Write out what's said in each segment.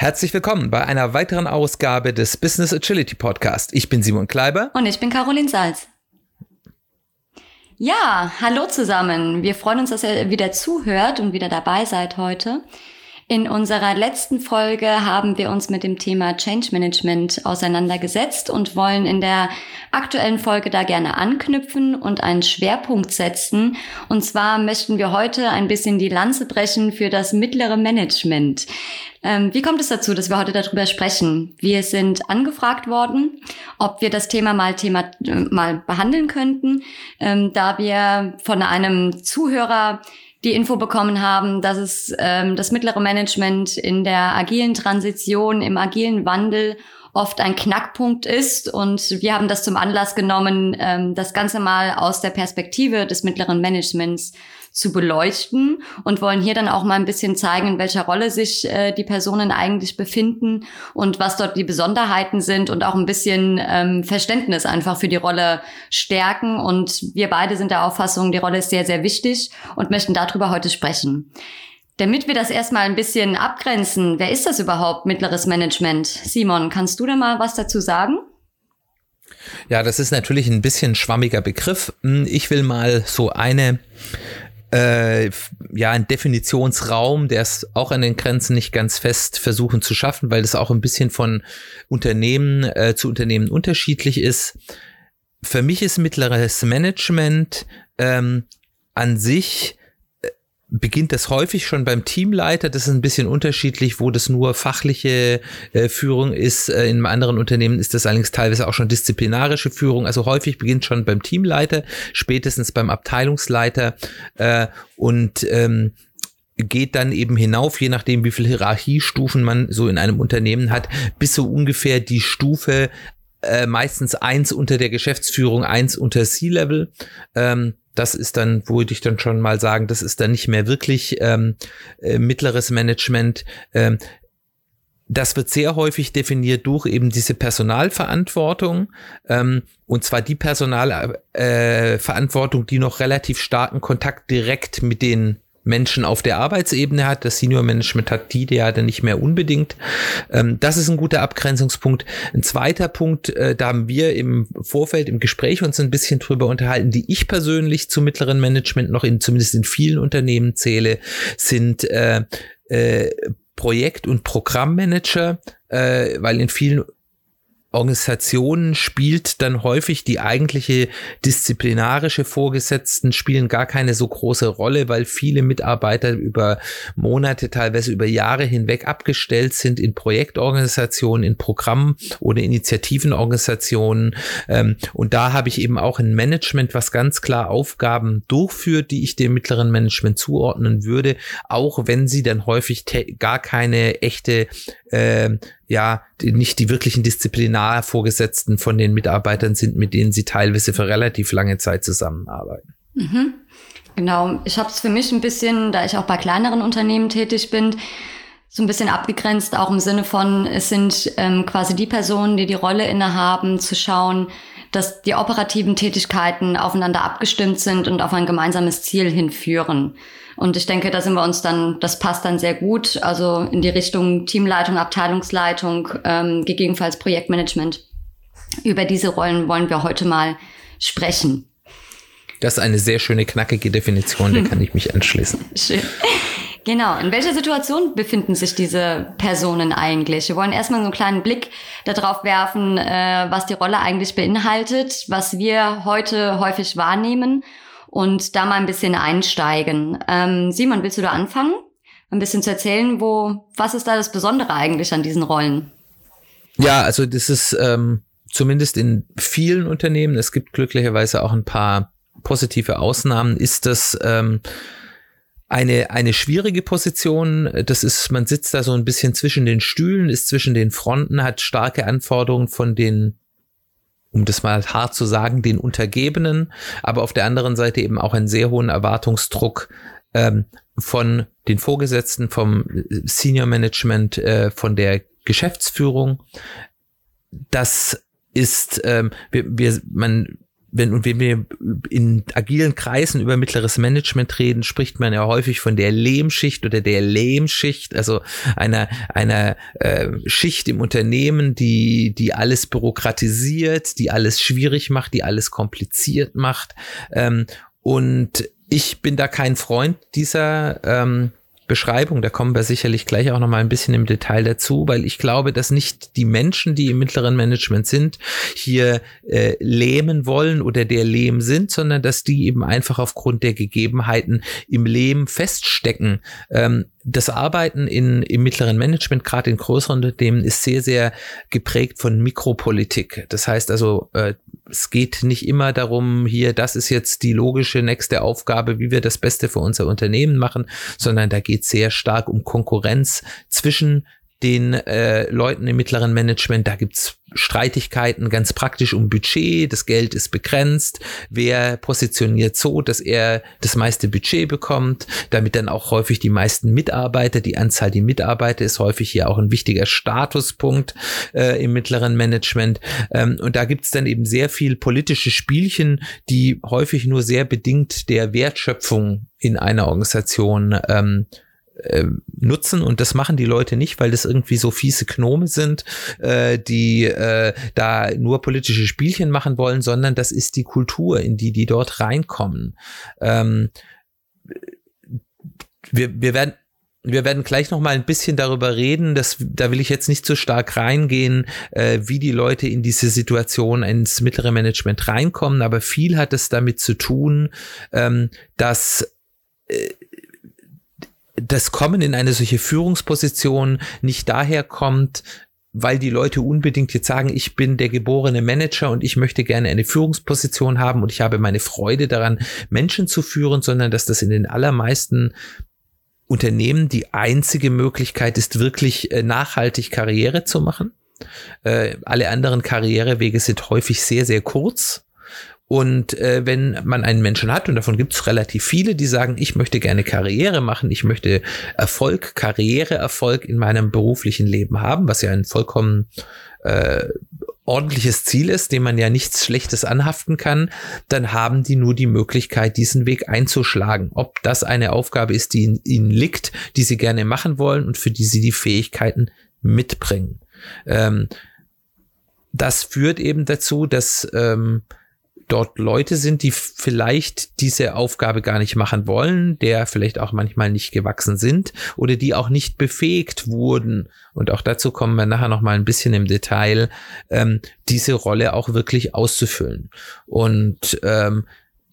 Herzlich willkommen bei einer weiteren Ausgabe des Business Agility Podcast. Ich bin Simon Kleiber. Und ich bin Caroline Salz. Ja, hallo zusammen. Wir freuen uns, dass ihr wieder zuhört und wieder dabei seid heute. In unserer letzten Folge haben wir uns mit dem Thema Change Management auseinandergesetzt und wollen in der aktuellen Folge da gerne anknüpfen und einen Schwerpunkt setzen. Und zwar möchten wir heute ein bisschen die Lanze brechen für das mittlere Management. Ähm, wie kommt es dazu, dass wir heute darüber sprechen? Wir sind angefragt worden, ob wir das Thema mal, Thema, äh, mal behandeln könnten, ähm, da wir von einem Zuhörer die Info bekommen haben, dass es ähm, das mittlere Management in der agilen Transition, im agilen Wandel oft ein Knackpunkt ist. Und wir haben das zum Anlass genommen, ähm, das Ganze mal aus der Perspektive des mittleren Managements zu beleuchten und wollen hier dann auch mal ein bisschen zeigen, in welcher Rolle sich äh, die Personen eigentlich befinden und was dort die Besonderheiten sind und auch ein bisschen ähm, Verständnis einfach für die Rolle stärken. Und wir beide sind der Auffassung, die Rolle ist sehr, sehr wichtig und möchten darüber heute sprechen. Damit wir das erstmal ein bisschen abgrenzen, wer ist das überhaupt, mittleres Management? Simon, kannst du da mal was dazu sagen? Ja, das ist natürlich ein bisschen schwammiger Begriff. Hm, ich will mal so eine äh, ja, ein Definitionsraum, der es auch an den Grenzen nicht ganz fest versuchen zu schaffen, weil das auch ein bisschen von Unternehmen äh, zu Unternehmen unterschiedlich ist. Für mich ist mittleres Management ähm, an sich beginnt das häufig schon beim Teamleiter. Das ist ein bisschen unterschiedlich, wo das nur fachliche äh, Führung ist. Äh, in anderen Unternehmen ist das allerdings teilweise auch schon disziplinarische Führung. Also häufig beginnt schon beim Teamleiter, spätestens beim Abteilungsleiter äh, und ähm, geht dann eben hinauf, je nachdem, wie viel Hierarchiestufen man so in einem Unternehmen hat, bis so ungefähr die Stufe äh, meistens eins unter der Geschäftsführung, eins unter C-Level. Ähm, das ist dann, würde ich dann schon mal sagen, das ist dann nicht mehr wirklich ähm, äh, mittleres Management. Ähm, das wird sehr häufig definiert durch eben diese Personalverantwortung, ähm, und zwar die Personalverantwortung, äh, die noch relativ starken Kontakt direkt mit den Menschen auf der Arbeitsebene hat. Das Senior Management hat die ja dann nicht mehr unbedingt. Ähm, das ist ein guter Abgrenzungspunkt. Ein zweiter Punkt, äh, da haben wir im Vorfeld im Gespräch uns ein bisschen drüber unterhalten, die ich persönlich zum mittleren Management noch in zumindest in vielen Unternehmen zähle, sind äh, äh, Projekt- und Programmmanager, äh, weil in vielen Organisationen spielt dann häufig die eigentliche disziplinarische Vorgesetzten spielen gar keine so große Rolle, weil viele Mitarbeiter über Monate, teilweise über Jahre hinweg abgestellt sind in Projektorganisationen, in Programm- oder Initiativenorganisationen. Ähm, und da habe ich eben auch ein Management, was ganz klar Aufgaben durchführt, die ich dem mittleren Management zuordnen würde, auch wenn sie dann häufig gar keine echte äh, ja die, nicht die wirklichen Disziplinarvorgesetzten von den Mitarbeitern sind, mit denen sie teilweise für relativ lange Zeit zusammenarbeiten. Mhm. Genau, ich habe es für mich ein bisschen, da ich auch bei kleineren Unternehmen tätig bin, so ein bisschen abgegrenzt, auch im Sinne von, es sind ähm, quasi die Personen, die die Rolle innehaben, zu schauen, dass die operativen Tätigkeiten aufeinander abgestimmt sind und auf ein gemeinsames Ziel hinführen. Und ich denke, da sind wir uns dann, das passt dann sehr gut, also in die Richtung Teamleitung, Abteilungsleitung, ähm, gegebenenfalls Projektmanagement. Über diese Rollen wollen wir heute mal sprechen. Das ist eine sehr schöne, knackige Definition, der kann ich mich anschließen. Schön. Genau. In welcher Situation befinden sich diese Personen eigentlich? Wir wollen erstmal so einen kleinen Blick darauf werfen, äh, was die Rolle eigentlich beinhaltet, was wir heute häufig wahrnehmen und da mal ein bisschen einsteigen. Ähm, Simon, willst du da anfangen? Ein bisschen zu erzählen, wo, was ist da das Besondere eigentlich an diesen Rollen? Ja, also das ist ähm, zumindest in vielen Unternehmen, es gibt glücklicherweise auch ein paar positive Ausnahmen, ist das ähm, eine, eine schwierige Position. Das ist, man sitzt da so ein bisschen zwischen den Stühlen, ist zwischen den Fronten, hat starke Anforderungen von den um das mal hart zu sagen, den Untergebenen, aber auf der anderen Seite eben auch einen sehr hohen Erwartungsdruck ähm, von den Vorgesetzten, vom Senior Management, äh, von der Geschäftsführung. Das ist, ähm, wir, wir, man wenn, wenn wir in agilen Kreisen über mittleres Management reden, spricht man ja häufig von der Lehmschicht oder der Lehmschicht, also einer, einer äh, Schicht im Unternehmen, die, die alles bürokratisiert, die alles schwierig macht, die alles kompliziert macht. Ähm, und ich bin da kein Freund dieser ähm, Beschreibung, da kommen wir sicherlich gleich auch noch mal ein bisschen im Detail dazu, weil ich glaube, dass nicht die Menschen, die im mittleren Management sind, hier äh, lähmen wollen oder der Lehm sind, sondern dass die eben einfach aufgrund der Gegebenheiten im Lehm feststecken. Ähm, das Arbeiten in, im mittleren Management, gerade in größeren Unternehmen, ist sehr, sehr geprägt von Mikropolitik. Das heißt also, äh, es geht nicht immer darum, hier, das ist jetzt die logische nächste Aufgabe, wie wir das Beste für unser Unternehmen machen, sondern da geht es sehr stark um Konkurrenz zwischen den äh, Leuten im mittleren Management. Da gibt's Streitigkeiten ganz praktisch um Budget. Das Geld ist begrenzt. Wer positioniert so, dass er das meiste Budget bekommt, damit dann auch häufig die meisten Mitarbeiter, die Anzahl der Mitarbeiter ist häufig hier auch ein wichtiger Statuspunkt äh, im mittleren Management. Ähm, und da gibt's dann eben sehr viel politische Spielchen, die häufig nur sehr bedingt der Wertschöpfung in einer Organisation ähm, äh, nutzen und das machen die Leute nicht, weil das irgendwie so fiese Gnome sind, äh, die äh, da nur politische Spielchen machen wollen, sondern das ist die Kultur, in die die dort reinkommen. Ähm, wir, wir werden wir werden gleich noch mal ein bisschen darüber reden, dass da will ich jetzt nicht so stark reingehen, äh, wie die Leute in diese Situation ins mittlere Management reinkommen, aber viel hat es damit zu tun, ähm, dass äh, das Kommen in eine solche Führungsposition nicht daher kommt, weil die Leute unbedingt jetzt sagen, ich bin der geborene Manager und ich möchte gerne eine Führungsposition haben und ich habe meine Freude daran, Menschen zu führen, sondern dass das in den allermeisten Unternehmen die einzige Möglichkeit ist, wirklich äh, nachhaltig Karriere zu machen. Äh, alle anderen Karrierewege sind häufig sehr, sehr kurz und äh, wenn man einen Menschen hat, und davon gibt es relativ viele, die sagen, ich möchte gerne Karriere machen, ich möchte Erfolg, Karriereerfolg in meinem beruflichen Leben haben, was ja ein vollkommen äh, ordentliches Ziel ist, dem man ja nichts Schlechtes anhaften kann, dann haben die nur die Möglichkeit, diesen Weg einzuschlagen. Ob das eine Aufgabe ist, die in ihnen liegt, die sie gerne machen wollen und für die sie die Fähigkeiten mitbringen. Ähm, das führt eben dazu, dass ähm, dort Leute sind, die vielleicht diese Aufgabe gar nicht machen wollen, der vielleicht auch manchmal nicht gewachsen sind oder die auch nicht befähigt wurden. Und auch dazu kommen wir nachher noch mal ein bisschen im Detail, ähm, diese Rolle auch wirklich auszufüllen. Und ähm,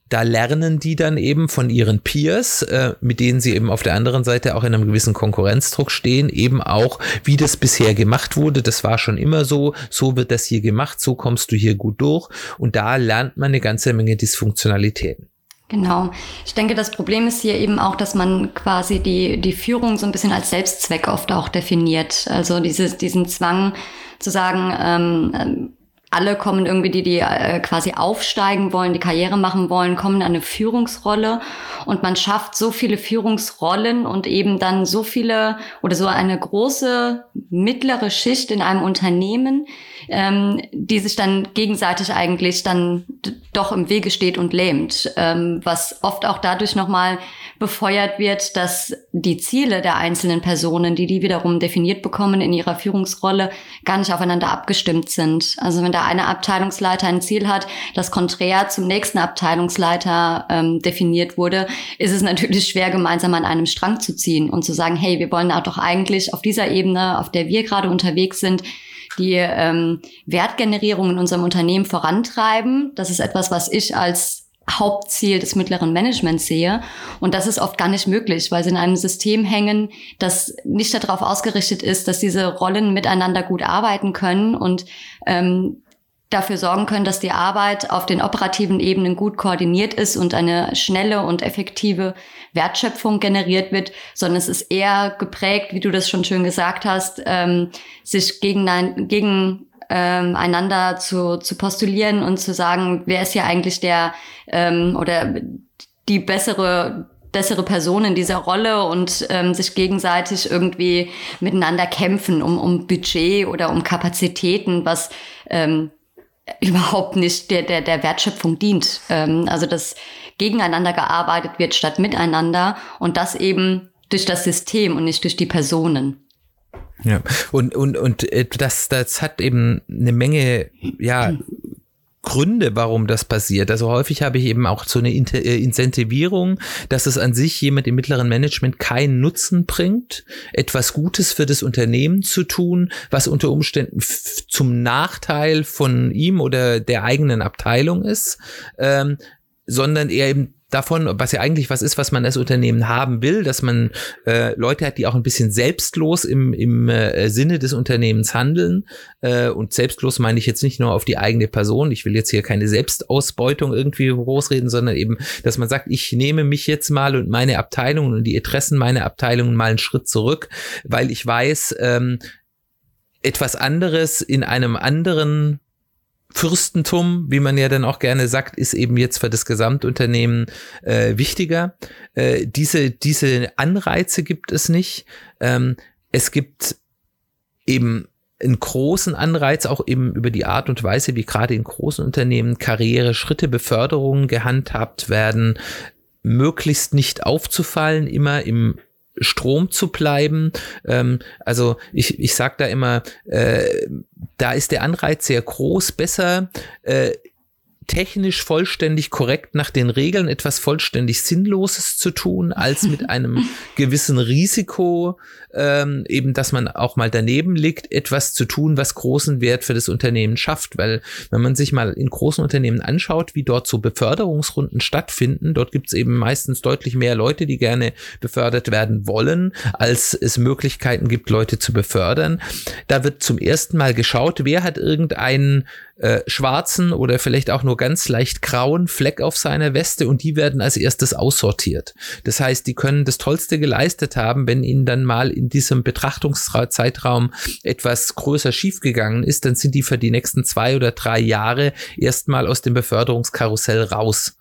da lernen die dann eben von ihren Peers, äh, mit denen sie eben auf der anderen Seite auch in einem gewissen Konkurrenzdruck stehen, eben auch, wie das bisher gemacht wurde. Das war schon immer so, so wird das hier gemacht, so kommst du hier gut durch. Und da lernt man eine ganze Menge Dysfunktionalitäten. Genau. Ich denke, das Problem ist hier eben auch, dass man quasi die, die Führung so ein bisschen als Selbstzweck oft auch definiert. Also dieses, diesen Zwang zu sagen, ähm, ähm alle kommen irgendwie, die, die äh, quasi aufsteigen wollen, die Karriere machen wollen, kommen in eine Führungsrolle und man schafft so viele Führungsrollen und eben dann so viele oder so eine große mittlere Schicht in einem Unternehmen, ähm, die sich dann gegenseitig eigentlich dann doch im Wege steht und lähmt, ähm, was oft auch dadurch nochmal befeuert wird, dass die Ziele der einzelnen Personen, die die wiederum definiert bekommen in ihrer Führungsrolle, gar nicht aufeinander abgestimmt sind. Also wenn da eine Abteilungsleiter ein Ziel hat, das konträr zum nächsten Abteilungsleiter ähm, definiert wurde, ist es natürlich schwer, gemeinsam an einem Strang zu ziehen und zu sagen, hey, wir wollen doch eigentlich auf dieser Ebene, auf der wir gerade unterwegs sind, die ähm, Wertgenerierung in unserem Unternehmen vorantreiben. Das ist etwas, was ich als Hauptziel des mittleren Managements sehe. Und das ist oft gar nicht möglich, weil sie in einem System hängen, das nicht darauf ausgerichtet ist, dass diese Rollen miteinander gut arbeiten können und ähm, dafür sorgen können, dass die Arbeit auf den operativen Ebenen gut koordiniert ist und eine schnelle und effektive Wertschöpfung generiert wird, sondern es ist eher geprägt, wie du das schon schön gesagt hast, ähm, sich gegen, gegen ähm, einander zu, zu postulieren und zu sagen, wer ist hier eigentlich der ähm, oder die bessere bessere Person in dieser Rolle und ähm, sich gegenseitig irgendwie miteinander kämpfen um, um Budget oder um Kapazitäten, was ähm, überhaupt nicht der, der, der Wertschöpfung dient. Ähm, also dass gegeneinander gearbeitet wird statt miteinander und das eben durch das System und nicht durch die Personen. Ja, und, und, und äh, das, das hat eben eine Menge, ja, Gründe, warum das passiert. Also häufig habe ich eben auch so eine äh, Incentivierung, dass es an sich jemand im mittleren Management keinen Nutzen bringt, etwas Gutes für das Unternehmen zu tun, was unter Umständen zum Nachteil von ihm oder der eigenen Abteilung ist, ähm, sondern er eben davon, was ja eigentlich was ist, was man als Unternehmen haben will, dass man äh, Leute hat, die auch ein bisschen selbstlos im, im äh, Sinne des Unternehmens handeln. Äh, und selbstlos meine ich jetzt nicht nur auf die eigene Person. Ich will jetzt hier keine Selbstausbeutung irgendwie großreden, sondern eben, dass man sagt, ich nehme mich jetzt mal und meine Abteilungen und die Interessen meiner Abteilungen mal einen Schritt zurück, weil ich weiß, ähm, etwas anderes in einem anderen Fürstentum, wie man ja dann auch gerne sagt, ist eben jetzt für das Gesamtunternehmen äh, wichtiger. Äh, diese, diese Anreize gibt es nicht. Ähm, es gibt eben einen großen Anreiz, auch eben über die Art und Weise, wie gerade in großen Unternehmen Karriere, Schritte, Beförderungen gehandhabt werden, möglichst nicht aufzufallen, immer im Strom zu bleiben. Ähm, also ich, ich sage da immer, äh, da ist der Anreiz sehr groß, besser äh, technisch vollständig korrekt nach den Regeln etwas vollständig Sinnloses zu tun, als mit einem gewissen Risiko, ähm, eben, dass man auch mal daneben liegt, etwas zu tun, was großen Wert für das Unternehmen schafft. Weil wenn man sich mal in großen Unternehmen anschaut, wie dort so Beförderungsrunden stattfinden, dort gibt es eben meistens deutlich mehr Leute, die gerne befördert werden wollen, als es Möglichkeiten gibt, Leute zu befördern. Da wird zum ersten Mal geschaut, wer hat irgendeinen äh, schwarzen oder vielleicht auch nur ganz leicht grauen Fleck auf seiner Weste und die werden als erstes aussortiert. Das heißt, die können das Tollste geleistet haben, wenn ihnen dann mal in diesem Betrachtungszeitraum etwas größer schiefgegangen ist, dann sind die für die nächsten zwei oder drei Jahre erstmal aus dem Beförderungskarussell raus.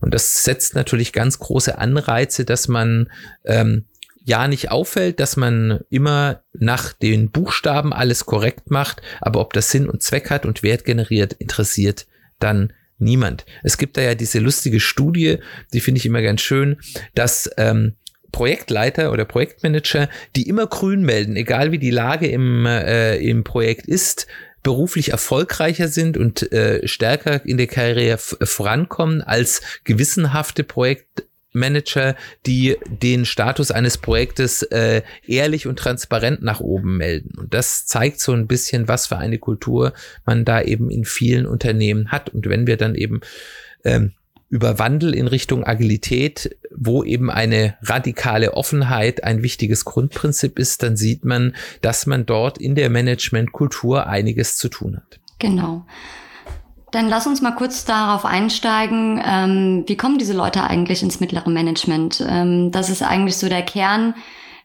Und das setzt natürlich ganz große Anreize, dass man ähm, ja nicht auffällt, dass man immer nach den Buchstaben alles korrekt macht, aber ob das Sinn und Zweck hat und Wert generiert, interessiert dann niemand. Es gibt da ja diese lustige Studie, die finde ich immer ganz schön, dass ähm, Projektleiter oder Projektmanager, die immer grün melden, egal wie die Lage im, äh, im Projekt ist, beruflich erfolgreicher sind und äh, stärker in der Karriere vorankommen als gewissenhafte Projekt Manager, die den Status eines Projektes äh, ehrlich und transparent nach oben melden. Und das zeigt so ein bisschen, was für eine Kultur man da eben in vielen Unternehmen hat. Und wenn wir dann eben ähm, über Wandel in Richtung Agilität, wo eben eine radikale Offenheit ein wichtiges Grundprinzip ist, dann sieht man, dass man dort in der Managementkultur einiges zu tun hat. Genau. Dann lass uns mal kurz darauf einsteigen, ähm, wie kommen diese Leute eigentlich ins mittlere Management? Ähm, das ist eigentlich so der Kern,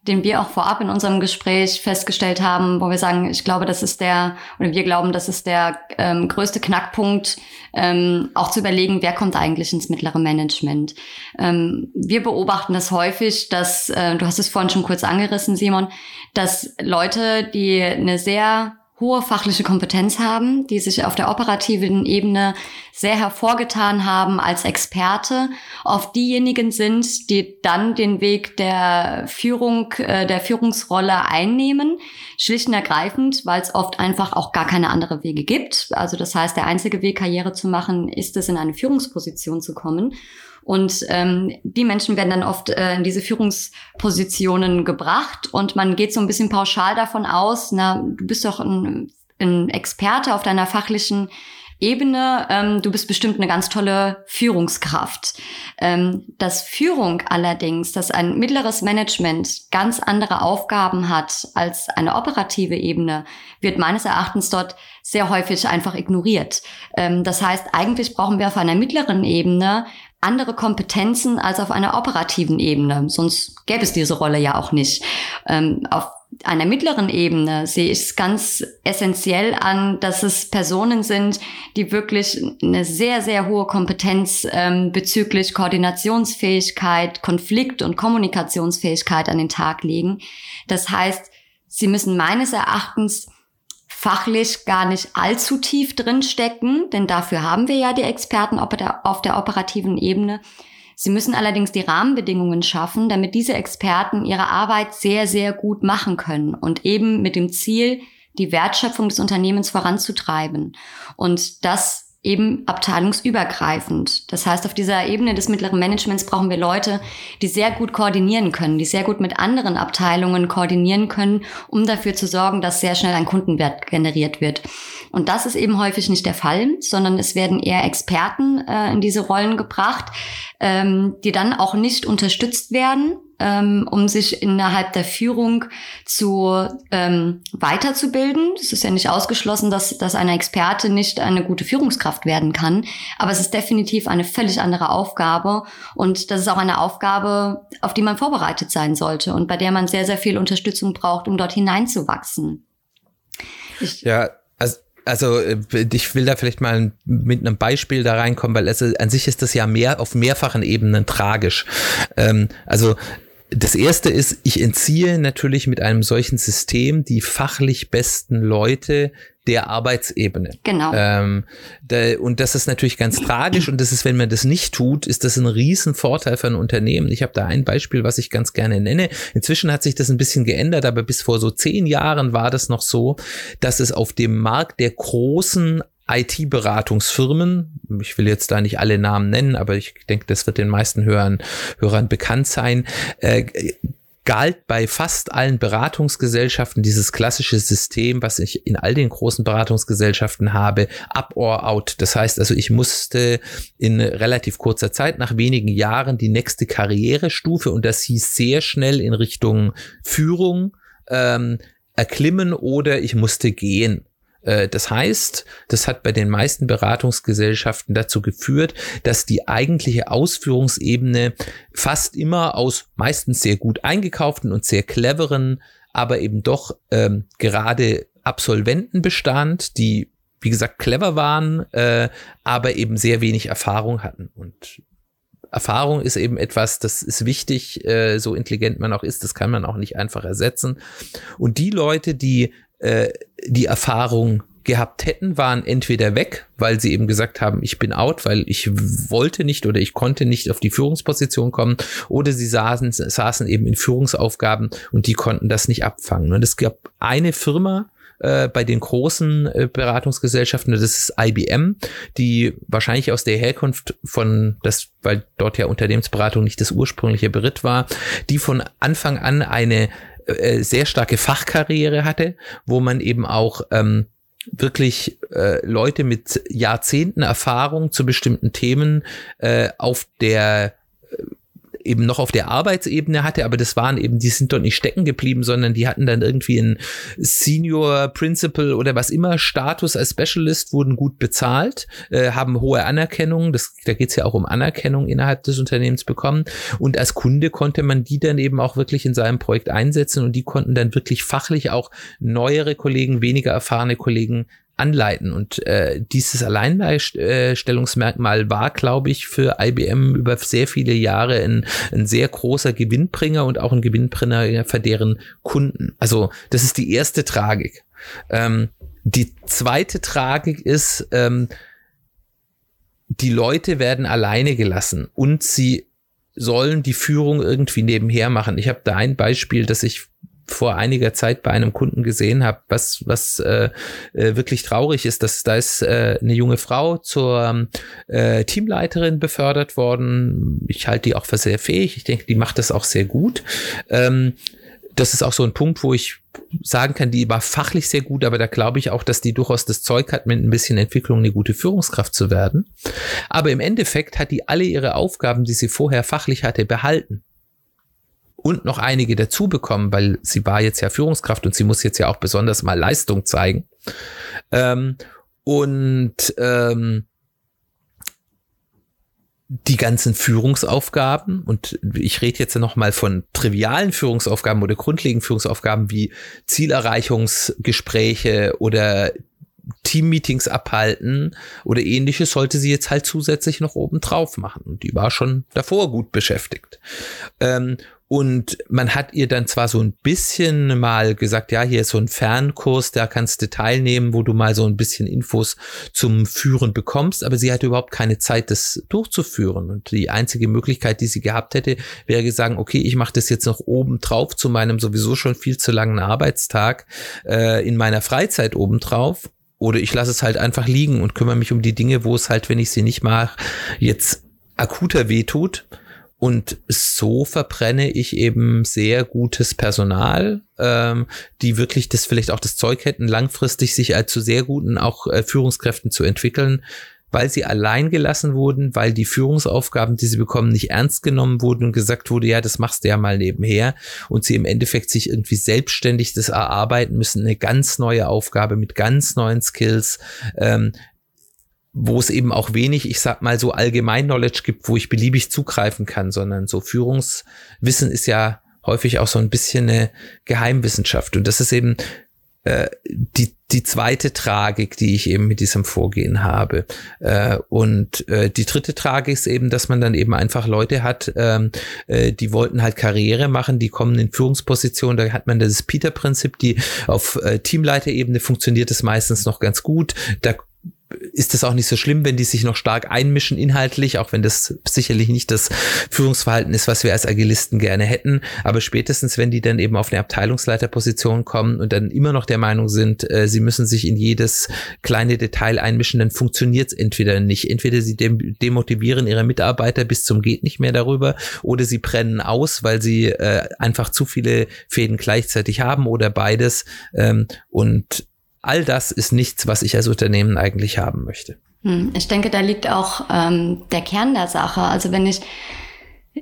den wir auch vorab in unserem Gespräch festgestellt haben, wo wir sagen, ich glaube, das ist der, oder wir glauben, das ist der ähm, größte Knackpunkt, ähm, auch zu überlegen, wer kommt eigentlich ins mittlere Management. Ähm, wir beobachten das häufig, dass, äh, du hast es vorhin schon kurz angerissen, Simon, dass Leute, die eine sehr hohe fachliche Kompetenz haben, die sich auf der operativen Ebene sehr hervorgetan haben als Experte, oft diejenigen sind, die dann den Weg der Führung, äh, der Führungsrolle einnehmen, schlicht und ergreifend, weil es oft einfach auch gar keine andere Wege gibt. Also das heißt, der einzige Weg, Karriere zu machen, ist es, in eine Führungsposition zu kommen. Und ähm, die Menschen werden dann oft äh, in diese Führungspositionen gebracht und man geht so ein bisschen pauschal davon aus, na, du bist doch ein, ein Experte auf deiner fachlichen Ebene, ähm, du bist bestimmt eine ganz tolle Führungskraft. Ähm, dass Führung allerdings, dass ein mittleres Management ganz andere Aufgaben hat als eine operative Ebene, wird meines Erachtens dort sehr häufig einfach ignoriert. Ähm, das heißt, eigentlich brauchen wir auf einer mittleren Ebene andere Kompetenzen als auf einer operativen Ebene. Sonst gäbe es diese Rolle ja auch nicht. Ähm, auf einer mittleren Ebene sehe ich es ganz essentiell an, dass es Personen sind, die wirklich eine sehr, sehr hohe Kompetenz ähm, bezüglich Koordinationsfähigkeit, Konflikt- und Kommunikationsfähigkeit an den Tag legen. Das heißt, sie müssen meines Erachtens fachlich gar nicht allzu tief drinstecken, denn dafür haben wir ja die Experten auf der, operativen Ebene. Sie müssen allerdings die Rahmenbedingungen schaffen, damit diese Experten ihre Arbeit sehr, sehr gut machen können und eben mit dem Ziel, die Wertschöpfung des Unternehmens voranzutreiben. Und das eben abteilungsübergreifend. Das heißt, auf dieser Ebene des mittleren Managements brauchen wir Leute, die sehr gut koordinieren können, die sehr gut mit anderen Abteilungen koordinieren können, um dafür zu sorgen, dass sehr schnell ein Kundenwert generiert wird. Und das ist eben häufig nicht der Fall, sondern es werden eher Experten äh, in diese Rollen gebracht, ähm, die dann auch nicht unterstützt werden, ähm, um sich innerhalb der Führung zu ähm, weiterzubilden. Es ist ja nicht ausgeschlossen, dass, dass eine Experte nicht eine gute Führungskraft werden kann, aber es ist definitiv eine völlig andere Aufgabe und das ist auch eine Aufgabe, auf die man vorbereitet sein sollte und bei der man sehr, sehr viel Unterstützung braucht, um dort hineinzuwachsen. Ich ja, also also ich will da vielleicht mal mit einem Beispiel da reinkommen, weil es, an sich ist das ja mehr auf mehrfachen Ebenen tragisch. Ähm, also das erste ist, ich entziehe natürlich mit einem solchen System die fachlich besten Leute der Arbeitsebene. Genau. Ähm, da, und das ist natürlich ganz tragisch und das ist, wenn man das nicht tut, ist das ein Riesenvorteil für ein Unternehmen. Ich habe da ein Beispiel, was ich ganz gerne nenne. Inzwischen hat sich das ein bisschen geändert, aber bis vor so zehn Jahren war das noch so, dass es auf dem Markt der großen IT-Beratungsfirmen, ich will jetzt da nicht alle Namen nennen, aber ich denke, das wird den meisten Hörern, Hörern bekannt sein, äh, galt bei fast allen Beratungsgesellschaften dieses klassische System, was ich in all den großen Beratungsgesellschaften habe, up or out. Das heißt also, ich musste in relativ kurzer Zeit, nach wenigen Jahren, die nächste Karrierestufe, und das hieß sehr schnell in Richtung Führung, ähm, erklimmen oder ich musste gehen. Äh, das heißt, das hat bei den meisten Beratungsgesellschaften dazu geführt, dass die eigentliche Ausführungsebene fast immer aus meistens sehr gut eingekauften und sehr cleveren, aber eben doch ähm, gerade Absolventen bestand, die wie gesagt clever waren, äh, aber eben sehr wenig Erfahrung hatten und Erfahrung ist eben etwas, das ist wichtig, äh, so intelligent man auch ist, das kann man auch nicht einfach ersetzen. Und die Leute, die äh, die Erfahrung gehabt hätten, waren entweder weg, weil sie eben gesagt haben, ich bin out, weil ich wollte nicht oder ich konnte nicht auf die Führungsposition kommen, oder sie saßen, saßen eben in Führungsaufgaben und die konnten das nicht abfangen. Und es gab eine Firma, äh, bei den großen äh, Beratungsgesellschaften, das ist IBM, die wahrscheinlich aus der Herkunft von das, weil dort ja Unternehmensberatung nicht das ursprüngliche Beritt war, die von Anfang an eine äh, sehr starke Fachkarriere hatte, wo man eben auch ähm, wirklich äh, Leute mit Jahrzehnten Erfahrung zu bestimmten Themen äh, auf der eben noch auf der Arbeitsebene hatte, aber das waren eben, die sind dort nicht stecken geblieben, sondern die hatten dann irgendwie einen Senior Principal oder was immer Status als Specialist, wurden gut bezahlt, äh, haben hohe Anerkennung, das, da geht's ja auch um Anerkennung innerhalb des Unternehmens bekommen. Und als Kunde konnte man die dann eben auch wirklich in seinem Projekt einsetzen und die konnten dann wirklich fachlich auch neuere Kollegen, weniger erfahrene Kollegen anleiten. Und äh, dieses Alleinstellungsmerkmal war, glaube ich, für IBM über sehr viele Jahre ein, ein sehr großer Gewinnbringer und auch ein Gewinnbringer für deren Kunden. Also das ist die erste Tragik. Ähm, die zweite Tragik ist, ähm, die Leute werden alleine gelassen und sie sollen die Führung irgendwie nebenher machen. Ich habe da ein Beispiel, das ich vor einiger Zeit bei einem Kunden gesehen habe, was was äh, äh, wirklich traurig ist, dass da ist äh, eine junge Frau zur äh, Teamleiterin befördert worden. Ich halte die auch für sehr fähig. Ich denke, die macht das auch sehr gut. Ähm, das ist auch so ein Punkt, wo ich sagen kann, die war fachlich sehr gut, aber da glaube ich auch, dass die durchaus das Zeug hat, mit ein bisschen Entwicklung eine gute Führungskraft zu werden. Aber im Endeffekt hat die alle ihre Aufgaben, die sie vorher fachlich hatte, behalten und noch einige dazu bekommen, weil sie war jetzt ja Führungskraft und sie muss jetzt ja auch besonders mal Leistung zeigen. Ähm, und ähm, die ganzen Führungsaufgaben und ich rede jetzt noch mal von trivialen Führungsaufgaben oder grundlegenden Führungsaufgaben wie Zielerreichungsgespräche oder Teammeetings abhalten oder ähnliches, sollte sie jetzt halt zusätzlich noch oben drauf machen. Und die war schon davor gut beschäftigt. Ähm, und man hat ihr dann zwar so ein bisschen mal gesagt, ja, hier ist so ein Fernkurs, da kannst du teilnehmen, wo du mal so ein bisschen Infos zum Führen bekommst, aber sie hatte überhaupt keine Zeit, das durchzuführen. Und die einzige Möglichkeit, die sie gehabt hätte, wäre gesagt, okay, ich mache das jetzt noch oben drauf zu meinem sowieso schon viel zu langen Arbeitstag äh, in meiner Freizeit oben drauf. Oder ich lasse es halt einfach liegen und kümmere mich um die Dinge, wo es halt, wenn ich sie nicht mache, jetzt akuter wehtut. tut und so verbrenne ich eben sehr gutes Personal, ähm, die wirklich das vielleicht auch das Zeug hätten, langfristig sich als zu sehr guten auch äh, Führungskräften zu entwickeln, weil sie allein gelassen wurden, weil die Führungsaufgaben, die sie bekommen, nicht ernst genommen wurden und gesagt wurde, ja, das machst du ja mal nebenher und sie im Endeffekt sich irgendwie selbstständig das erarbeiten müssen, eine ganz neue Aufgabe mit ganz neuen Skills, ähm, wo es eben auch wenig, ich sag mal so allgemein Knowledge gibt, wo ich beliebig zugreifen kann, sondern so Führungswissen ist ja häufig auch so ein bisschen eine Geheimwissenschaft. Und das ist eben äh, die, die zweite Tragik, die ich eben mit diesem Vorgehen habe. Äh, und äh, die dritte Tragik ist eben, dass man dann eben einfach Leute hat, ähm, äh, die wollten halt Karriere machen, die kommen in Führungspositionen, da hat man das Peter-Prinzip, die auf äh, Teamleiterebene funktioniert es meistens noch ganz gut. Da ist es auch nicht so schlimm, wenn die sich noch stark einmischen inhaltlich, auch wenn das sicherlich nicht das Führungsverhalten ist, was wir als Agilisten gerne hätten. Aber spätestens, wenn die dann eben auf eine Abteilungsleiterposition kommen und dann immer noch der Meinung sind, äh, sie müssen sich in jedes kleine Detail einmischen, dann funktioniert es entweder nicht. Entweder sie dem demotivieren ihre Mitarbeiter bis zum geht nicht mehr darüber oder sie brennen aus, weil sie äh, einfach zu viele Fäden gleichzeitig haben oder beides. Ähm, und all das ist nichts, was ich als Unternehmen eigentlich haben möchte. Hm, ich denke, da liegt auch ähm, der Kern der Sache. Also wenn ich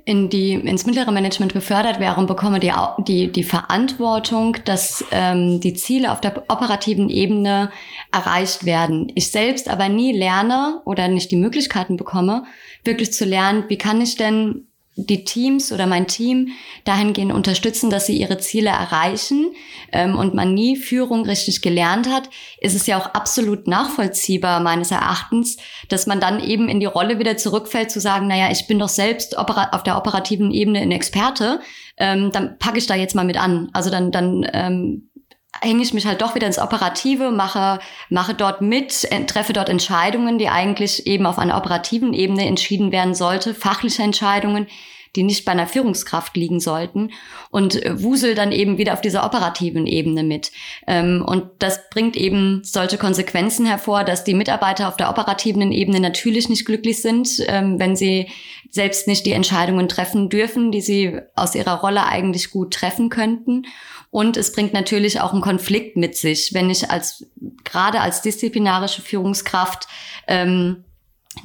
in die, ins mittlere Management befördert wäre und bekomme die, die, die Verantwortung, dass ähm, die Ziele auf der operativen Ebene erreicht werden. Ich selbst aber nie lerne oder nicht die Möglichkeiten bekomme, wirklich zu lernen, wie kann ich denn die Teams oder mein Team dahingehend unterstützen, dass sie ihre Ziele erreichen ähm, und man nie Führung richtig gelernt hat, ist es ja auch absolut nachvollziehbar meines Erachtens, dass man dann eben in die Rolle wieder zurückfällt zu sagen, naja, ich bin doch selbst auf der operativen Ebene ein Experte, ähm, dann packe ich da jetzt mal mit an. Also dann, dann ähm, hänge ich mich halt doch wieder ins Operative, mache, mache dort mit, treffe dort Entscheidungen, die eigentlich eben auf einer operativen Ebene entschieden werden sollte, fachliche Entscheidungen, die nicht bei einer Führungskraft liegen sollten und wusel dann eben wieder auf dieser operativen Ebene mit. Ähm, und das bringt eben solche Konsequenzen hervor, dass die Mitarbeiter auf der operativen Ebene natürlich nicht glücklich sind, ähm, wenn sie selbst nicht die Entscheidungen treffen dürfen, die sie aus ihrer Rolle eigentlich gut treffen könnten. Und es bringt natürlich auch einen Konflikt mit sich, wenn ich als gerade als disziplinarische Führungskraft ähm,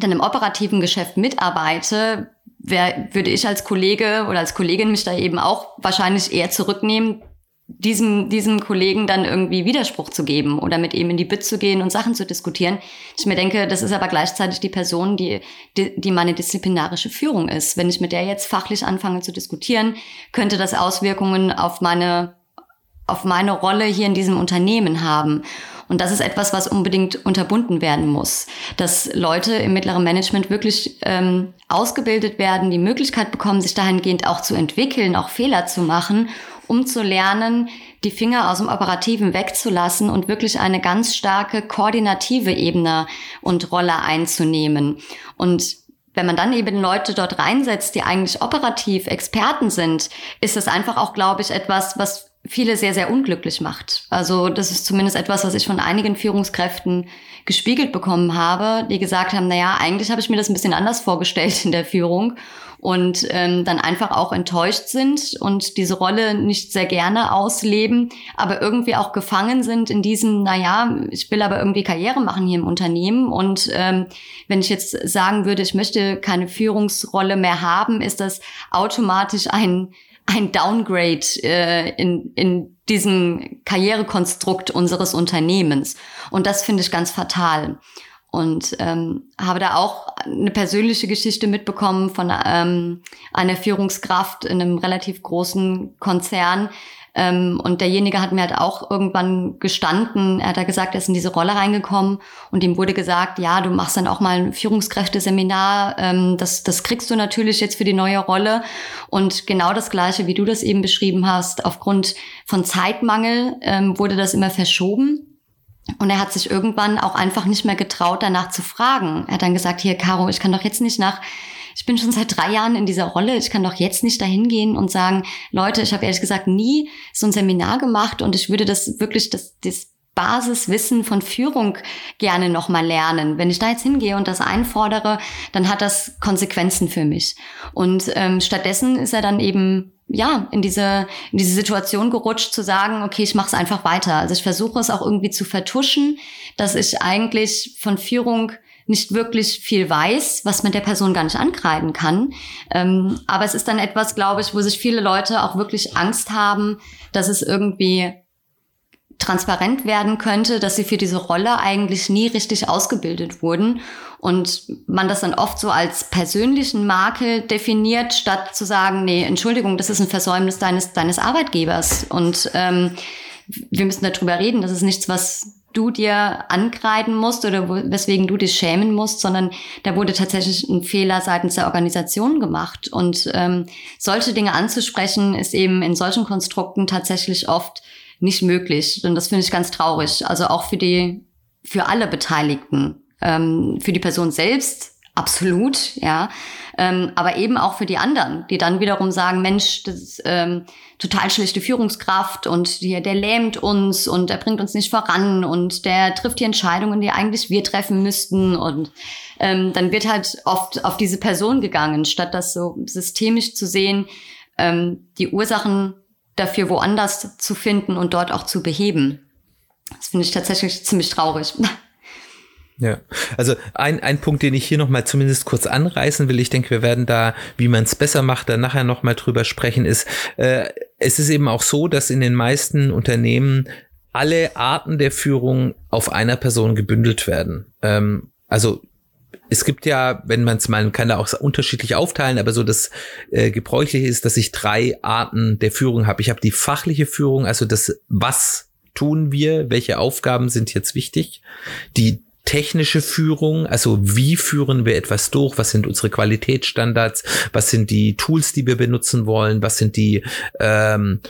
dann im operativen Geschäft mitarbeite, wär, würde ich als Kollege oder als Kollegin mich da eben auch wahrscheinlich eher zurücknehmen, diesem, diesem Kollegen dann irgendwie Widerspruch zu geben oder mit ihm in die Bütt zu gehen und Sachen zu diskutieren. Ich mir denke, das ist aber gleichzeitig die Person, die, die, die meine disziplinarische Führung ist. Wenn ich mit der jetzt fachlich anfange zu diskutieren, könnte das Auswirkungen auf meine auf meine Rolle hier in diesem Unternehmen haben. Und das ist etwas, was unbedingt unterbunden werden muss, dass Leute im mittleren Management wirklich ähm, ausgebildet werden, die Möglichkeit bekommen, sich dahingehend auch zu entwickeln, auch Fehler zu machen, um zu lernen, die Finger aus dem Operativen wegzulassen und wirklich eine ganz starke koordinative Ebene und Rolle einzunehmen. Und wenn man dann eben Leute dort reinsetzt, die eigentlich operativ Experten sind, ist es einfach auch, glaube ich, etwas, was viele sehr, sehr unglücklich macht. Also das ist zumindest etwas, was ich von einigen Führungskräften gespiegelt bekommen habe, die gesagt haben, na ja, eigentlich habe ich mir das ein bisschen anders vorgestellt in der Führung und ähm, dann einfach auch enttäuscht sind und diese Rolle nicht sehr gerne ausleben, aber irgendwie auch gefangen sind in diesem, na ja, ich will aber irgendwie Karriere machen hier im Unternehmen und ähm, wenn ich jetzt sagen würde, ich möchte keine Führungsrolle mehr haben, ist das automatisch ein ein Downgrade äh, in, in diesem Karrierekonstrukt unseres Unternehmens. Und das finde ich ganz fatal. Und ähm, habe da auch eine persönliche Geschichte mitbekommen von ähm, einer Führungskraft in einem relativ großen Konzern, Ähm, und derjenige hat mir halt auch irgendwann gestanden, er hat da gesagt, er ist in diese Rolle reingekommen und ihm wurde gesagt, ja, du machst dann auch mal ein Führungskräfteseminar, ähm, das, das kriegst du natürlich jetzt für die neue Rolle. Und genau das Gleiche, wie du das eben beschrieben hast, aufgrund von Zeitmangel ähm, wurde das immer verschoben. Und er hat sich irgendwann auch einfach nicht mehr getraut, danach zu fragen. Er hat dann gesagt, hier, Caro, ich kann doch jetzt nicht nach bin schon seit drei Jahren in dieser Rolle. Ich kann doch jetzt nicht dahin gehen und sagen, Leute, ich habe ehrlich gesagt nie so ein Seminar gemacht und ich würde das wirklich, das, das Basiswissen von Führung gerne nochmal lernen. Wenn ich da jetzt hingehe und das einfordere, dann hat das Konsequenzen für mich. Und ähm, stattdessen ist er dann eben ja in diese in diese Situation gerutscht zu sagen, okay, ich mache es einfach weiter. Also ich versuche es auch irgendwie zu vertuschen, dass ich eigentlich von Führung nicht wirklich viel weiß, was man der Person gar nicht ankreiden kann. Ähm, aber es ist dann etwas, glaube ich, wo sich viele Leute auch wirklich Angst haben, dass es irgendwie transparent werden könnte, dass sie für diese Rolle eigentlich nie richtig ausgebildet wurden und man das dann oft so als persönlichen Makel definiert, statt zu sagen, nee, Entschuldigung, das ist ein Versäumnis deines, deines Arbeitgebers und ähm, wir müssen darüber reden, das ist nichts, was du dir ankreiden musst oder weswegen du dich schämen musst, sondern da wurde tatsächlich ein Fehler seitens der Organisation gemacht. Und ähm, solche Dinge anzusprechen, ist eben in solchen Konstrukten tatsächlich oft nicht möglich. Und das finde ich ganz traurig. Also auch für die, für alle Beteiligten. Ähm, für die Person selbst absolut, ja. Ähm, aber eben auch für die anderen, die dann wiederum sagen, Mensch, das ist ähm, total schlechte Führungskraft und die, der lähmt uns und der bringt uns nicht voran und der trifft die Entscheidungen, die eigentlich wir treffen müssten. Und ähm, dann wird halt oft auf diese Person gegangen, statt das so systemisch zu sehen, ähm, die Ursachen dafür woanders zu finden und dort auch zu beheben. Das finde ich tatsächlich ziemlich traurig. Ja, also ein, ein Punkt, den ich hier nochmal zumindest kurz anreißen will, ich denke, wir werden da, wie man es besser macht, dann nachher nochmal drüber sprechen, ist, äh, es ist eben auch so, dass in den meisten Unternehmen alle Arten der Führung auf einer Person gebündelt werden. Ähm, also es gibt ja, wenn man es mal, kann da auch unterschiedlich aufteilen, aber so das äh, Gebräuchliche ist, dass ich drei Arten der Führung habe. Ich habe die fachliche Führung, also das Was tun wir, welche Aufgaben sind jetzt wichtig, die technische Führung, also wie führen wir etwas durch, was sind unsere Qualitätsstandards, was sind die Tools, die wir benutzen wollen, was sind die ähm,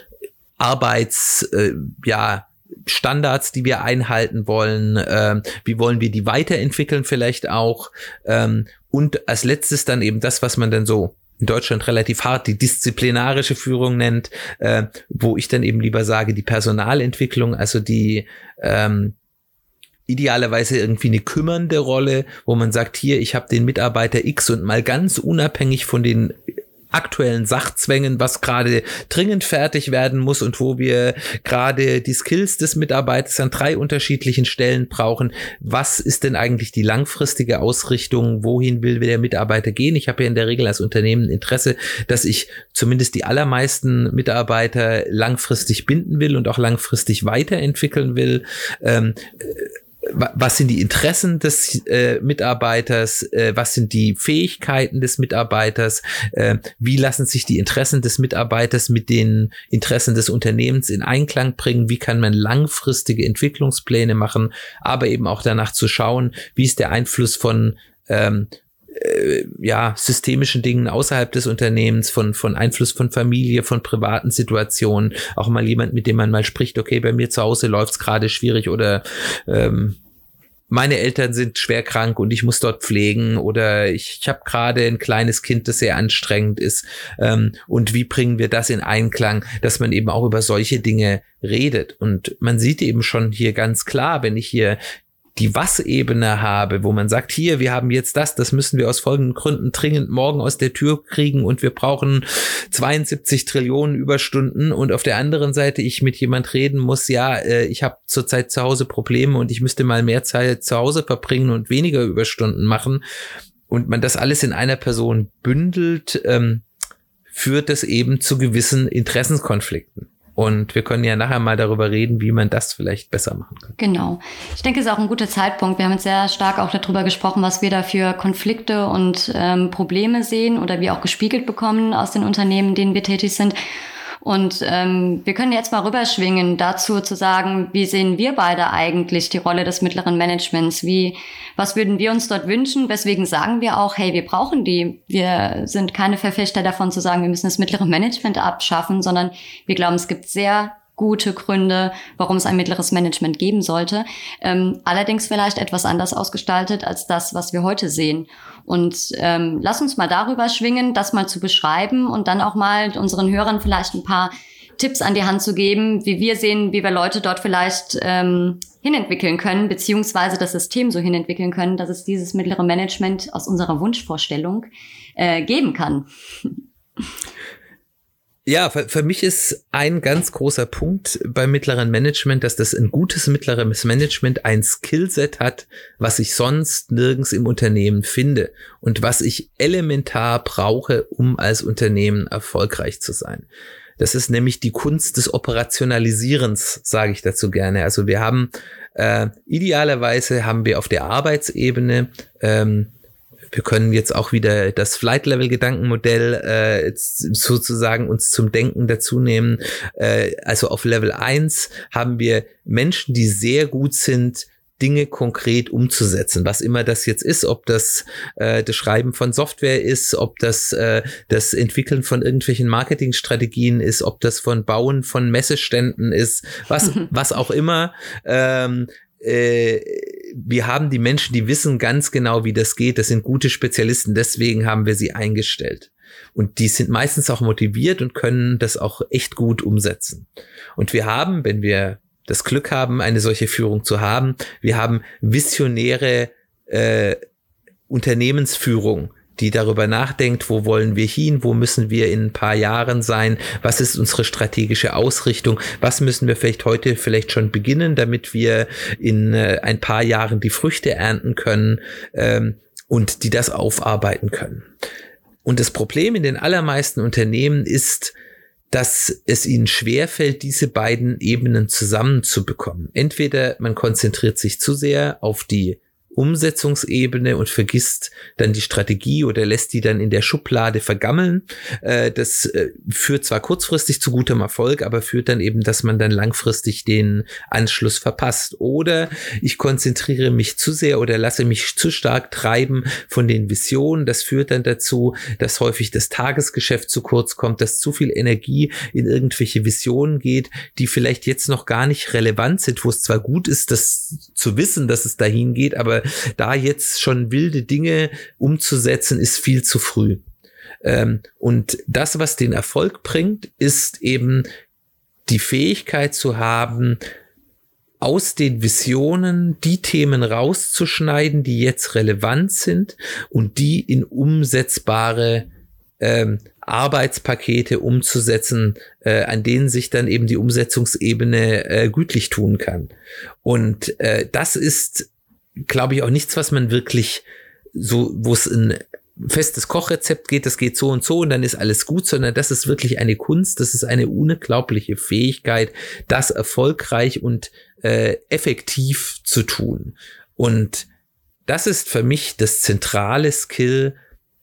Arbeits, äh, ja, Standards, die wir einhalten wollen, äh, wie wollen wir die weiterentwickeln vielleicht auch ähm, und als letztes dann eben das, was man dann so in Deutschland relativ hart die disziplinarische Führung nennt, äh, wo ich dann eben lieber sage, die Personalentwicklung, also die ähm, idealerweise irgendwie eine kümmernde Rolle, wo man sagt, hier, ich habe den Mitarbeiter X und mal ganz unabhängig von den aktuellen Sachzwängen, was gerade dringend fertig werden muss und wo wir gerade die Skills des Mitarbeiters an drei unterschiedlichen Stellen brauchen. Was ist denn eigentlich die langfristige Ausrichtung? Wohin will der Mitarbeiter gehen? Ich habe ja in der Regel als Unternehmen Interesse, dass ich zumindest die allermeisten Mitarbeiter langfristig binden will und auch langfristig weiterentwickeln will. Ähm, was sind die Interessen des äh, Mitarbeiters, äh, was sind die Fähigkeiten des Mitarbeiters, äh, wie lassen sich die Interessen des Mitarbeiters mit den Interessen des Unternehmens in Einklang bringen, wie kann man langfristige Entwicklungspläne machen, aber eben auch danach zu schauen, wie ist der Einfluss von ähm, äh, ja, systemischen Dingen außerhalb des Unternehmens, von, von Einfluss von Familie, von privaten Situationen, auch mal jemand, mit dem man mal spricht, okay, bei mir zu Hause läuft's gerade schwierig oder ähm, meine Eltern sind schwer krank und ich muss dort pflegen oder ich, ich habe gerade ein kleines Kind, das sehr anstrengend ist. Ähm, und wie bringen wir das in Einklang, dass man eben auch über solche Dinge redet? Und man sieht eben schon hier ganz klar, wenn ich hier die Was-Ebene habe, wo man sagt, hier, wir haben jetzt das, das müssen wir aus folgenden Gründen dringend morgen aus der Tür kriegen und wir brauchen 72 Trillionen Überstunden und auf der anderen Seite ich mit jemand reden muss, ja, äh, ich habe zurzeit zu Hause Probleme und ich müsste mal mehr Zeit zu Hause verbringen und weniger Überstunden machen und man das alles in einer Person bündelt, ähm, führt das eben zu gewissen Interessenskonflikten. Und wir können ja nachher mal darüber reden, wie man das vielleicht besser machen kann. Genau. Ich denke, es ist auch ein guter Zeitpunkt. Wir haben jetzt sehr stark auch darüber gesprochen, was wir da für Konflikte und ähm, Probleme sehen oder wie auch gespiegelt bekommen aus den Unternehmen, in denen wir tätig sind. Und ähm, wir können jetzt mal rüberschwingen dazu zu sagen, wie sehen wir beide eigentlich die Rolle des mittleren Managements? Wie, was würden wir uns dort wünschen? Weswegen sagen wir auch, hey, wir brauchen die. Wir sind keine Verfechter davon zu sagen, wir müssen das mittlere Management abschaffen, sondern wir glauben, es gibt sehr gute Gründe, warum es ein mittleres Management geben sollte. Ähm, allerdings vielleicht etwas anders ausgestaltet als das, was wir heute sehen. Und ähm, lass uns mal darüber schwingen, das mal zu beschreiben und dann auch mal unseren Hörern vielleicht ein paar Tipps an die Hand zu geben, wie wir sehen, wie wir Leute dort vielleicht ähm, hinentwickeln können, beziehungsweise das System so hinentwickeln können, dass es dieses mittlere Management aus unserer Wunschvorstellung äh, geben kann. Ja, für, für mich ist ein ganz großer Punkt beim mittleren Management, dass das ein gutes mittleres Management ein Skillset hat, was ich sonst nirgends im Unternehmen finde und was ich elementar brauche, um als Unternehmen erfolgreich zu sein. Das ist nämlich die Kunst des Operationalisierens, sage ich dazu gerne. Also wir haben äh, idealerweise haben wir auf der Arbeitsebene ähm, wir können jetzt auch wieder das Flight-Level-Gedankenmodell äh, sozusagen uns zum Denken dazu nehmen. Äh, also auf Level 1 haben wir Menschen, die sehr gut sind, Dinge konkret umzusetzen, was immer das jetzt ist, ob das äh, das Schreiben von Software ist, ob das äh, das Entwickeln von irgendwelchen Marketingstrategien ist, ob das von Bauen von Messeständen ist, was was auch immer. Ähm, äh, wir haben die Menschen, die wissen ganz genau, wie das geht. Das sind gute Spezialisten. Deswegen haben wir sie eingestellt. Und die sind meistens auch motiviert und können das auch echt gut umsetzen. Und wir haben, wenn wir das Glück haben, eine solche Führung zu haben, wir haben visionäre äh, Unternehmensführung, die darüber nachdenkt, wo wollen wir hin, wo müssen wir in ein paar Jahren sein, was ist unsere strategische Ausrichtung, was müssen wir vielleicht heute vielleicht schon beginnen, damit wir in äh, ein paar Jahren die Früchte ernten können ähm, und die das aufarbeiten können. Und das Problem in den allermeisten Unternehmen ist, dass es ihnen schwerfällt, diese beiden Ebenen zusammenzubekommen. Entweder man konzentriert sich zu sehr auf die Umsetzungsebene und vergisst dann die Strategie oder lässt die dann in der Schublade vergammeln. Äh, das äh, führt zwar kurzfristig zu gutem Erfolg, aber führt dann eben, dass man dann langfristig den Anschluss verpasst. Oder ich konzentriere mich zu sehr oder lasse mich zu stark treiben von den Visionen. Das führt dann dazu, dass häufig das Tagesgeschäft zu kurz kommt, dass zu viel Energie in irgendwelche Visionen geht, die vielleicht jetzt noch gar nicht relevant sind, wo es zwar gut ist, das zu wissen, dass es dahin geht, aber da jetzt schon wilde Dinge umzusetzen, ist viel zu früh. Ähm, und das, was den Erfolg bringt, ist eben die Fähigkeit zu haben, aus den Visionen die Themen rauszuschneiden, die jetzt relevant sind und die in umsetzbare ähm, Arbeitspakete umzusetzen, äh, an denen sich dann eben die Umsetzungsebene äh, gütlich tun kann. Und äh, das ist glaube ich, auch nichts, was man wirklich so, wo es ein festes Kochrezept geht, das geht so und so und dann ist alles gut, sondern das ist wirklich eine Kunst, das ist eine unglaubliche Fähigkeit, das erfolgreich und äh, effektiv zu tun. Und das ist für mich das zentrale Skill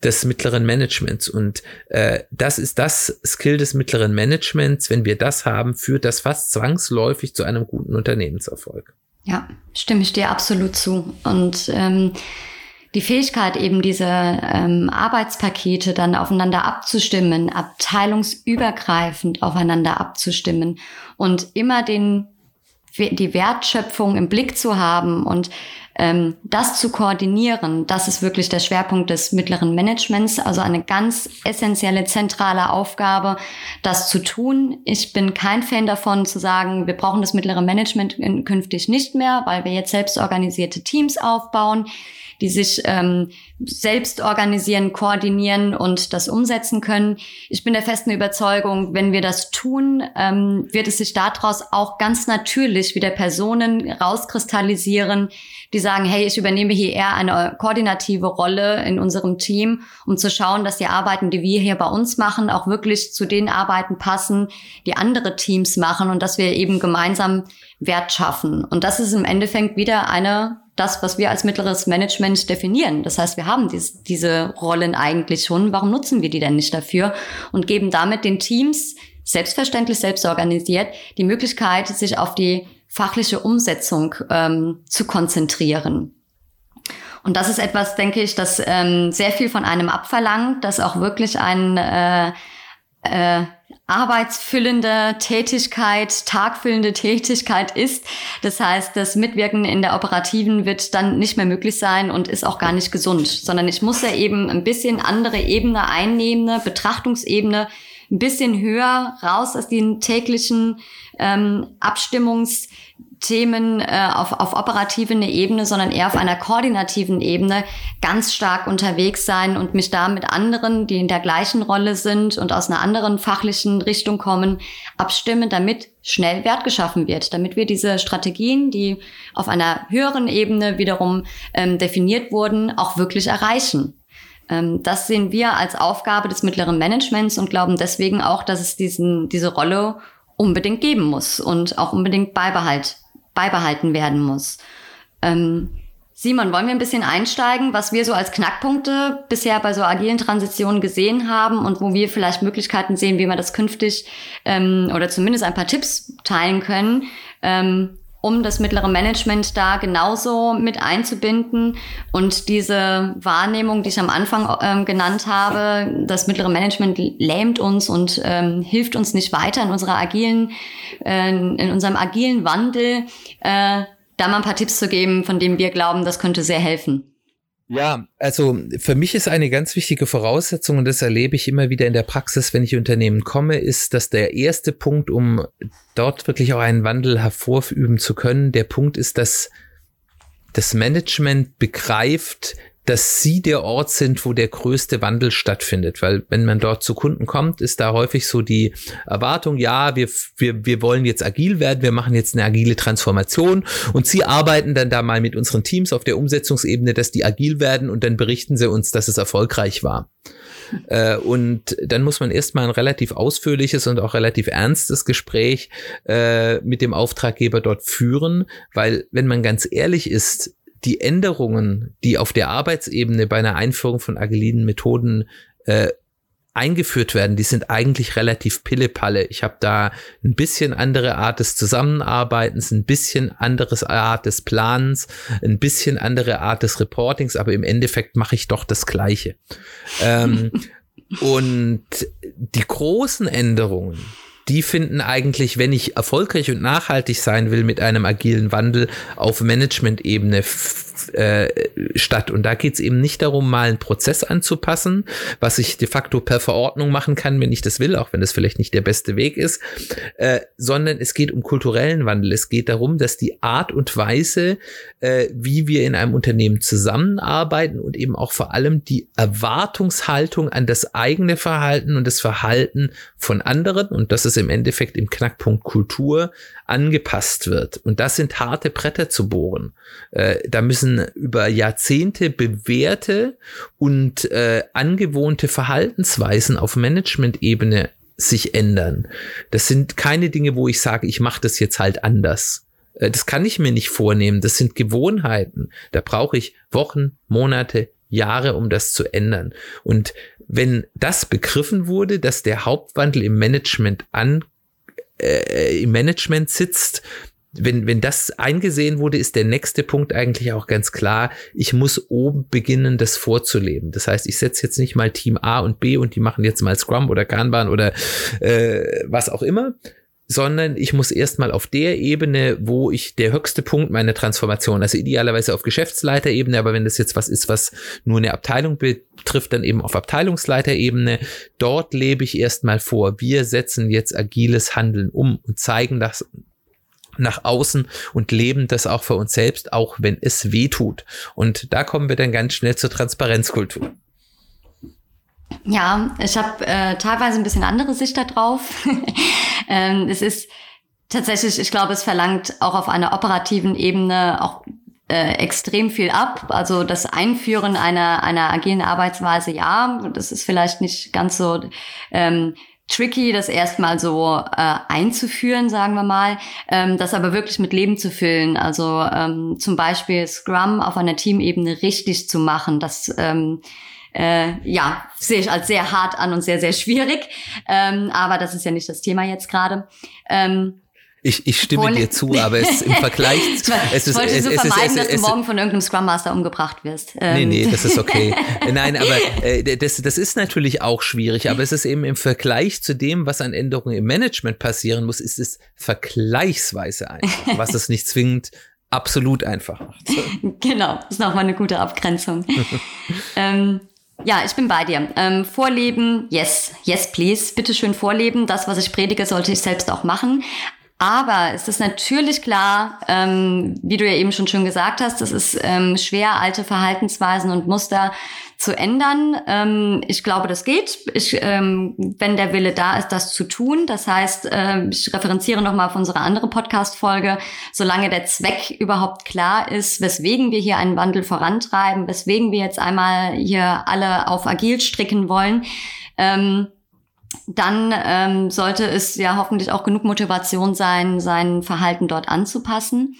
des mittleren Managements. Und äh, das ist das Skill des mittleren Managements. Wenn wir das haben, führt das fast zwangsläufig zu einem guten Unternehmenserfolg. Ja, stimme ich dir absolut zu. Und ähm, die Fähigkeit, eben diese ähm, Arbeitspakete dann aufeinander abzustimmen, abteilungsübergreifend aufeinander abzustimmen und immer den, die Wertschöpfung im Blick zu haben und ähm, das zu koordinieren, das ist wirklich der Schwerpunkt des mittleren Managements, also eine ganz essentielle, zentrale Aufgabe, das zu tun. Ich bin kein Fan davon zu sagen, wir brauchen das mittlere Management künftig nicht mehr, weil wir jetzt selbst organisierte Teams aufbauen die sich ähm, selbst organisieren, koordinieren und das umsetzen können. Ich bin der festen Überzeugung, wenn wir das tun, ähm, wird es sich daraus auch ganz natürlich wieder Personen rauskristallisieren, die sagen, hey, ich übernehme hier eher eine koordinative Rolle in unserem Team, um zu schauen, dass die Arbeiten, die wir hier bei uns machen, auch wirklich zu den Arbeiten passen, die andere Teams machen und dass wir eben gemeinsam Wert schaffen. Und das ist im Endeffekt wieder eine das, was wir als mittleres Management definieren. Das heißt, wir haben dies, diese Rollen eigentlich schon. Warum nutzen wir die denn nicht dafür und geben damit den Teams selbstverständlich, selbst organisiert, die Möglichkeit, sich auf die fachliche Umsetzung ähm, zu konzentrieren. Und das ist etwas, denke ich, das ähm, sehr viel von einem abverlangt, das auch wirklich ein äh, äh, arbeitsfüllende Tätigkeit, tagfüllende Tätigkeit ist. Das heißt, das Mitwirken in der operativen wird dann nicht mehr möglich sein und ist auch gar nicht gesund, sondern ich muss ja eben ein bisschen andere Ebene einnehmen, eine Betrachtungsebene, ein bisschen höher raus aus den täglichen ähm, Abstimmungs- Themen äh, auf, auf operativen Ebene, sondern eher auf einer koordinativen Ebene ganz stark unterwegs sein und mich da mit anderen, die in der gleichen Rolle sind und aus einer anderen fachlichen Richtung kommen, abstimmen, damit schnell Wert geschaffen wird, damit wir diese Strategien, die auf einer höheren Ebene wiederum ähm, definiert wurden, auch wirklich erreichen. Ähm, das sehen wir als Aufgabe des mittleren Managements und glauben deswegen auch, dass es diesen, diese Rolle unbedingt geben muss und auch unbedingt beibehalt, beibehalten werden muss. Ähm, Simon, wollen wir ein bisschen einsteigen, was wir so als Knackpunkte bisher bei so agilen Transitionen gesehen haben und wo wir vielleicht Möglichkeiten sehen, wie wir das künftig ähm, oder zumindest ein paar Tipps teilen können, ähm, um das mittlere Management da genauso mit einzubinden und diese Wahrnehmung, die ich am Anfang ähm, genannt habe, das mittlere Management lähmt uns und ähm, hilft uns nicht weiter in unserer agilen, äh, in unserem agilen Wandel, äh, da mal ein paar Tipps zu geben, von denen wir glauben, das könnte sehr helfen. Ja, also für mich ist eine ganz wichtige Voraussetzung, und das erlebe ich immer wieder in der Praxis, wenn ich Unternehmen komme, ist, dass der erste Punkt, um dort wirklich auch einen Wandel hervorüben zu können, der Punkt ist, dass das Management begreift, dass sie der Ort sind, wo der größte Wandel stattfindet. Weil wenn man dort zu Kunden kommt, ist da häufig so die Erwartung, ja, wir, wir, wir wollen jetzt agil werden, wir machen jetzt eine agile Transformation und sie arbeiten dann da mal mit unseren Teams auf der Umsetzungsebene, dass die agil werden und dann berichten sie uns, dass es erfolgreich war. Äh, und dann muss man erstmal ein relativ ausführliches und auch relativ ernstes Gespräch äh, mit dem Auftraggeber dort führen, weil wenn man ganz ehrlich ist, die Änderungen, die auf der Arbeitsebene bei einer Einführung von agilen Methoden äh, eingeführt werden, die sind eigentlich relativ pillepalle. Ich habe da ein bisschen andere Art des Zusammenarbeitens, ein bisschen anderes Art des Planens, ein bisschen andere Art des Reportings, aber im Endeffekt mache ich doch das Gleiche. ähm, und die großen Änderungen, die finden eigentlich, wenn ich erfolgreich und nachhaltig sein will mit einem agilen Wandel auf Management-Ebene statt. Und da geht es eben nicht darum, mal einen Prozess anzupassen, was ich de facto per Verordnung machen kann, wenn ich das will, auch wenn das vielleicht nicht der beste Weg ist, äh, sondern es geht um kulturellen Wandel. Es geht darum, dass die Art und Weise, äh, wie wir in einem Unternehmen zusammenarbeiten und eben auch vor allem die Erwartungshaltung an das eigene Verhalten und das Verhalten von anderen, und das ist im Endeffekt im Knackpunkt Kultur, angepasst wird. Und das sind harte Bretter zu bohren. Äh, da müssen über Jahrzehnte bewährte und äh, angewohnte Verhaltensweisen auf Management-Ebene sich ändern. Das sind keine Dinge, wo ich sage, ich mache das jetzt halt anders. Äh, das kann ich mir nicht vornehmen. Das sind Gewohnheiten. Da brauche ich Wochen, Monate, Jahre, um das zu ändern. Und wenn das begriffen wurde, dass der Hauptwandel im Management an äh, im Management sitzt, wenn, wenn das eingesehen wurde, ist der nächste Punkt eigentlich auch ganz klar. Ich muss oben beginnen, das vorzuleben. Das heißt, ich setze jetzt nicht mal Team A und B und die machen jetzt mal Scrum oder Kanban oder äh, was auch immer, sondern ich muss erstmal auf der Ebene, wo ich der höchste Punkt meiner Transformation, also idealerweise auf Geschäftsleiterebene, aber wenn das jetzt was ist, was nur eine Abteilung betrifft, dann eben auf Abteilungsleiterebene, dort lebe ich erstmal vor. Wir setzen jetzt agiles Handeln um und zeigen das nach außen und leben das auch für uns selbst, auch wenn es weh tut. Und da kommen wir dann ganz schnell zur Transparenzkultur. Ja, ich habe äh, teilweise ein bisschen andere Sicht darauf. ähm, es ist tatsächlich, ich glaube, es verlangt auch auf einer operativen Ebene auch äh, extrem viel ab. Also das Einführen einer, einer agilen Arbeitsweise, ja, das ist vielleicht nicht ganz so ähm, tricky, das erstmal so äh, einzuführen, sagen wir mal, ähm, das aber wirklich mit Leben zu füllen. Also ähm, zum Beispiel Scrum auf einer Teamebene richtig zu machen, das ähm, äh, ja, sehe ich als sehr hart an und sehr, sehr schwierig. Ähm, aber das ist ja nicht das Thema jetzt gerade. Ähm, ich, ich stimme dir zu, aber es im Vergleich. es ist, ich wollte es, so es, vermeiden, es, dass du morgen von irgendeinem Scrum Master umgebracht wirst. Ähm. Nee, nee, das ist okay. Nein, aber äh, das, das ist natürlich auch schwierig, aber es ist eben im Vergleich zu dem, was an Änderungen im Management passieren muss, ist es vergleichsweise einfach, was es nicht zwingend absolut einfach macht. Genau, das ist nochmal eine gute Abgrenzung. ähm, ja, ich bin bei dir. Ähm, vorleben, yes, yes, please. Bitte schön vorleben. Das, was ich predige, sollte ich selbst auch machen. Aber es ist natürlich klar, ähm, wie du ja eben schon schön gesagt hast, es ist ähm, schwer, alte Verhaltensweisen und Muster zu ändern. Ähm, ich glaube, das geht, ich, ähm, wenn der Wille da ist, das zu tun. Das heißt, äh, ich referenziere nochmal auf unsere andere Podcast-Folge, solange der Zweck überhaupt klar ist, weswegen wir hier einen Wandel vorantreiben, weswegen wir jetzt einmal hier alle auf agil stricken wollen. Ähm, dann ähm, sollte es ja hoffentlich auch genug Motivation sein, sein Verhalten dort anzupassen.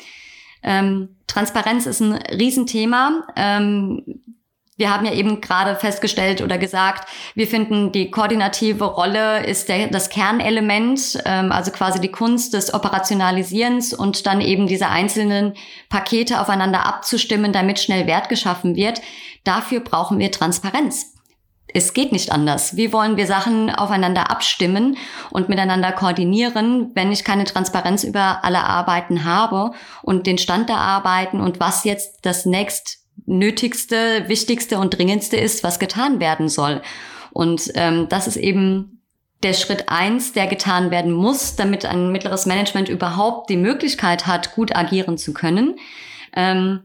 Ähm, Transparenz ist ein Riesenthema. Ähm, wir haben ja eben gerade festgestellt oder gesagt, wir finden, die koordinative Rolle ist der, das Kernelement, ähm, also quasi die Kunst des Operationalisierens und dann eben diese einzelnen Pakete aufeinander abzustimmen, damit schnell Wert geschaffen wird. Dafür brauchen wir Transparenz es geht nicht anders. Wie wollen wir Sachen aufeinander abstimmen und miteinander koordinieren, wenn ich keine Transparenz über alle Arbeiten habe und den Stand der Arbeiten und was jetzt das nächst nötigste, wichtigste und dringendste ist, was getan werden soll. Und ähm, das ist eben der Schritt eins, der getan werden muss, damit ein mittleres Management überhaupt die Möglichkeit hat, gut agieren zu können. Ähm,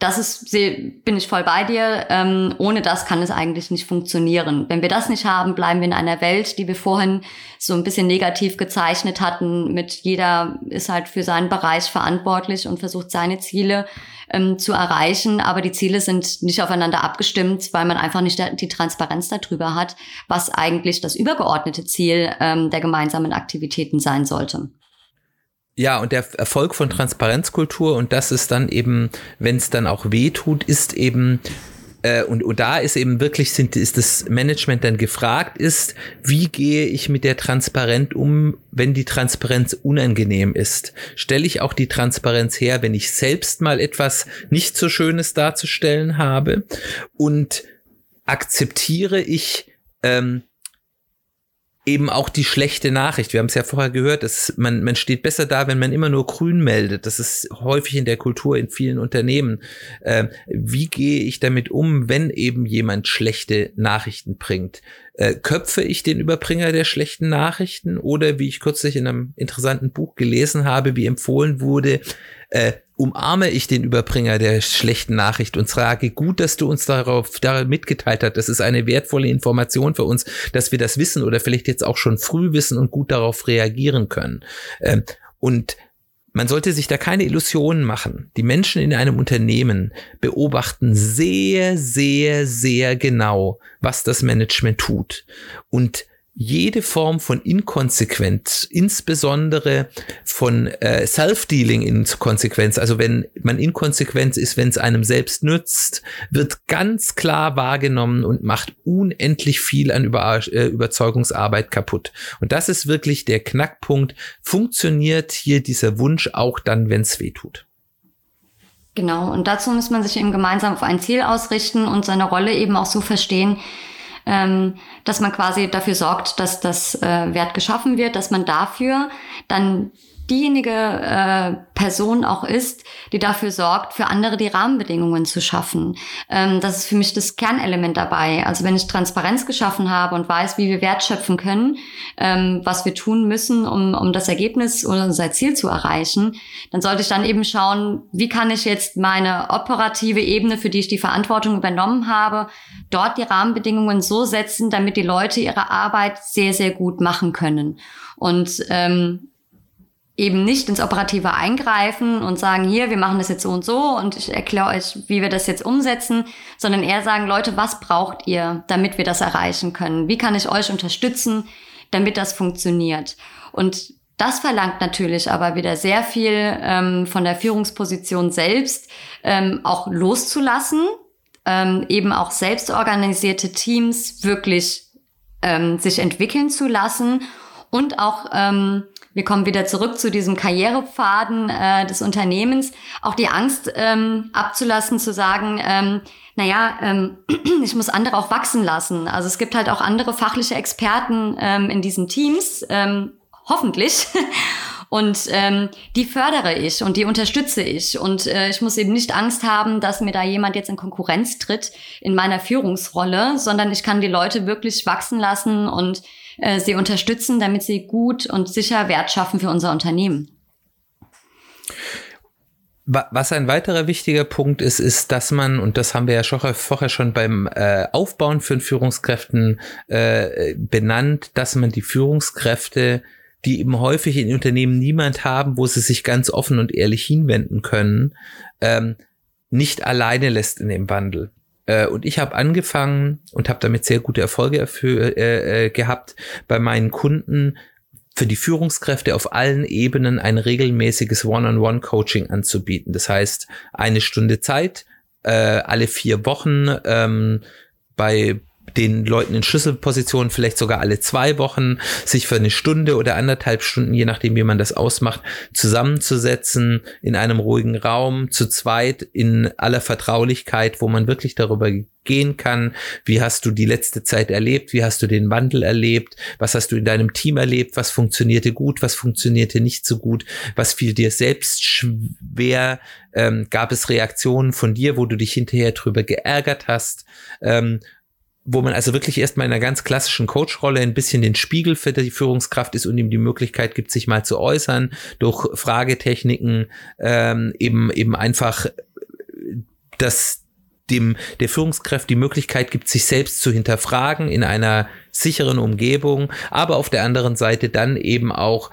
das ist, bin ich voll bei dir. Ähm, ohne das kann es eigentlich nicht funktionieren. Wenn wir das nicht haben, bleiben wir in einer Welt, die wir vorhin so ein bisschen negativ gezeichnet hatten. Mit jeder ist halt für seinen Bereich verantwortlich und versucht seine Ziele ähm, zu erreichen. Aber die Ziele sind nicht aufeinander abgestimmt, weil man einfach nicht die Transparenz darüber hat, was eigentlich das übergeordnete Ziel ähm, der gemeinsamen Aktivitäten sein sollte. Ja, und der Erfolg von Transparenzkultur und das ist dann eben, wenn es dann auch weh tut, ist eben äh, und, und da ist eben wirklich sind, ist das Management dann gefragt ist, wie gehe ich mit der Transparenz um, wenn die Transparenz unangenehm ist? Stelle ich auch die Transparenz her, wenn ich selbst mal etwas nicht so Schönes darzustellen habe? Und akzeptiere ich ähm, eben auch die schlechte Nachricht. Wir haben es ja vorher gehört, dass man, man steht besser da, wenn man immer nur grün meldet. Das ist häufig in der Kultur in vielen Unternehmen. Ähm, wie gehe ich damit um, wenn eben jemand schlechte Nachrichten bringt? Äh, köpfe ich den Überbringer der schlechten Nachrichten oder wie ich kürzlich in einem interessanten Buch gelesen habe, wie empfohlen wurde, äh, umarme ich den Überbringer der schlechten Nachricht und sage, gut, dass du uns darauf da mitgeteilt hast. Das ist eine wertvolle Information für uns, dass wir das wissen oder vielleicht jetzt auch schon früh wissen und gut darauf reagieren können. Ähm, und man sollte sich da keine Illusionen machen. Die Menschen in einem Unternehmen beobachten sehr, sehr, sehr genau, was das Management tut. Und jede Form von Inkonsequenz, insbesondere von äh, Self-Dealing in Konsequenz, also wenn man inkonsequent ist, wenn es einem selbst nützt, wird ganz klar wahrgenommen und macht unendlich viel an Über äh, Überzeugungsarbeit kaputt. Und das ist wirklich der Knackpunkt. Funktioniert hier dieser Wunsch auch dann, wenn es weh tut? Genau, und dazu muss man sich eben gemeinsam auf ein Ziel ausrichten und seine Rolle eben auch so verstehen, ähm, dass man quasi dafür sorgt, dass das äh, Wert geschaffen wird, dass man dafür dann diejenige äh, Person auch ist, die dafür sorgt, für andere die Rahmenbedingungen zu schaffen. Ähm, das ist für mich das Kernelement dabei. Also wenn ich Transparenz geschaffen habe und weiß, wie wir Wert schöpfen können, ähm, was wir tun müssen, um, um das Ergebnis oder unser Ziel zu erreichen, dann sollte ich dann eben schauen, wie kann ich jetzt meine operative Ebene, für die ich die Verantwortung übernommen habe, dort die Rahmenbedingungen so setzen, damit die Leute ihre Arbeit sehr, sehr gut machen können. Und ähm, eben nicht ins Operative eingreifen und sagen, hier, wir machen das jetzt so und so und ich erkläre euch, wie wir das jetzt umsetzen, sondern eher sagen, Leute, was braucht ihr, damit wir das erreichen können? Wie kann ich euch unterstützen, damit das funktioniert? Und das verlangt natürlich aber wieder sehr viel ähm, von der Führungsposition selbst, ähm, auch loszulassen, ähm, eben auch selbstorganisierte Teams wirklich ähm, sich entwickeln zu lassen und auch ähm, wir kommen wieder zurück zu diesem Karrierepfaden äh, des Unternehmens, auch die Angst ähm, abzulassen, zu sagen, ähm, naja, ähm, ich muss andere auch wachsen lassen. Also es gibt halt auch andere fachliche Experten ähm, in diesen Teams, ähm, hoffentlich. Und ähm, die fördere ich und die unterstütze ich. Und äh, ich muss eben nicht Angst haben, dass mir da jemand jetzt in Konkurrenz tritt in meiner Führungsrolle, sondern ich kann die Leute wirklich wachsen lassen und äh, sie unterstützen, damit sie gut und sicher Wert schaffen für unser Unternehmen. Was ein weiterer wichtiger Punkt ist, ist, dass man, und das haben wir ja schon, vorher schon beim äh, Aufbauen von Führungskräften äh, benannt, dass man die Führungskräfte die eben häufig in Unternehmen niemand haben, wo sie sich ganz offen und ehrlich hinwenden können, ähm, nicht alleine lässt in dem Wandel. Äh, und ich habe angefangen und habe damit sehr gute Erfolge für, äh, äh, gehabt, bei meinen Kunden für die Führungskräfte auf allen Ebenen ein regelmäßiges One-on-One-Coaching anzubieten. Das heißt, eine Stunde Zeit, äh, alle vier Wochen ähm, bei den Leuten in Schlüsselpositionen vielleicht sogar alle zwei Wochen sich für eine Stunde oder anderthalb Stunden, je nachdem wie man das ausmacht, zusammenzusetzen in einem ruhigen Raum, zu zweit in aller Vertraulichkeit, wo man wirklich darüber gehen kann. Wie hast du die letzte Zeit erlebt? Wie hast du den Wandel erlebt? Was hast du in deinem Team erlebt? Was funktionierte gut? Was funktionierte nicht so gut? Was fiel dir selbst schwer? Ähm, gab es Reaktionen von dir, wo du dich hinterher drüber geärgert hast? Ähm, wo man also wirklich erstmal in einer ganz klassischen Coach-Rolle ein bisschen den Spiegel für die Führungskraft ist und ihm die Möglichkeit gibt, sich mal zu äußern, durch Fragetechniken ähm, eben eben einfach dass dem der Führungskraft die Möglichkeit gibt, sich selbst zu hinterfragen in einer sicheren Umgebung, aber auf der anderen Seite dann eben auch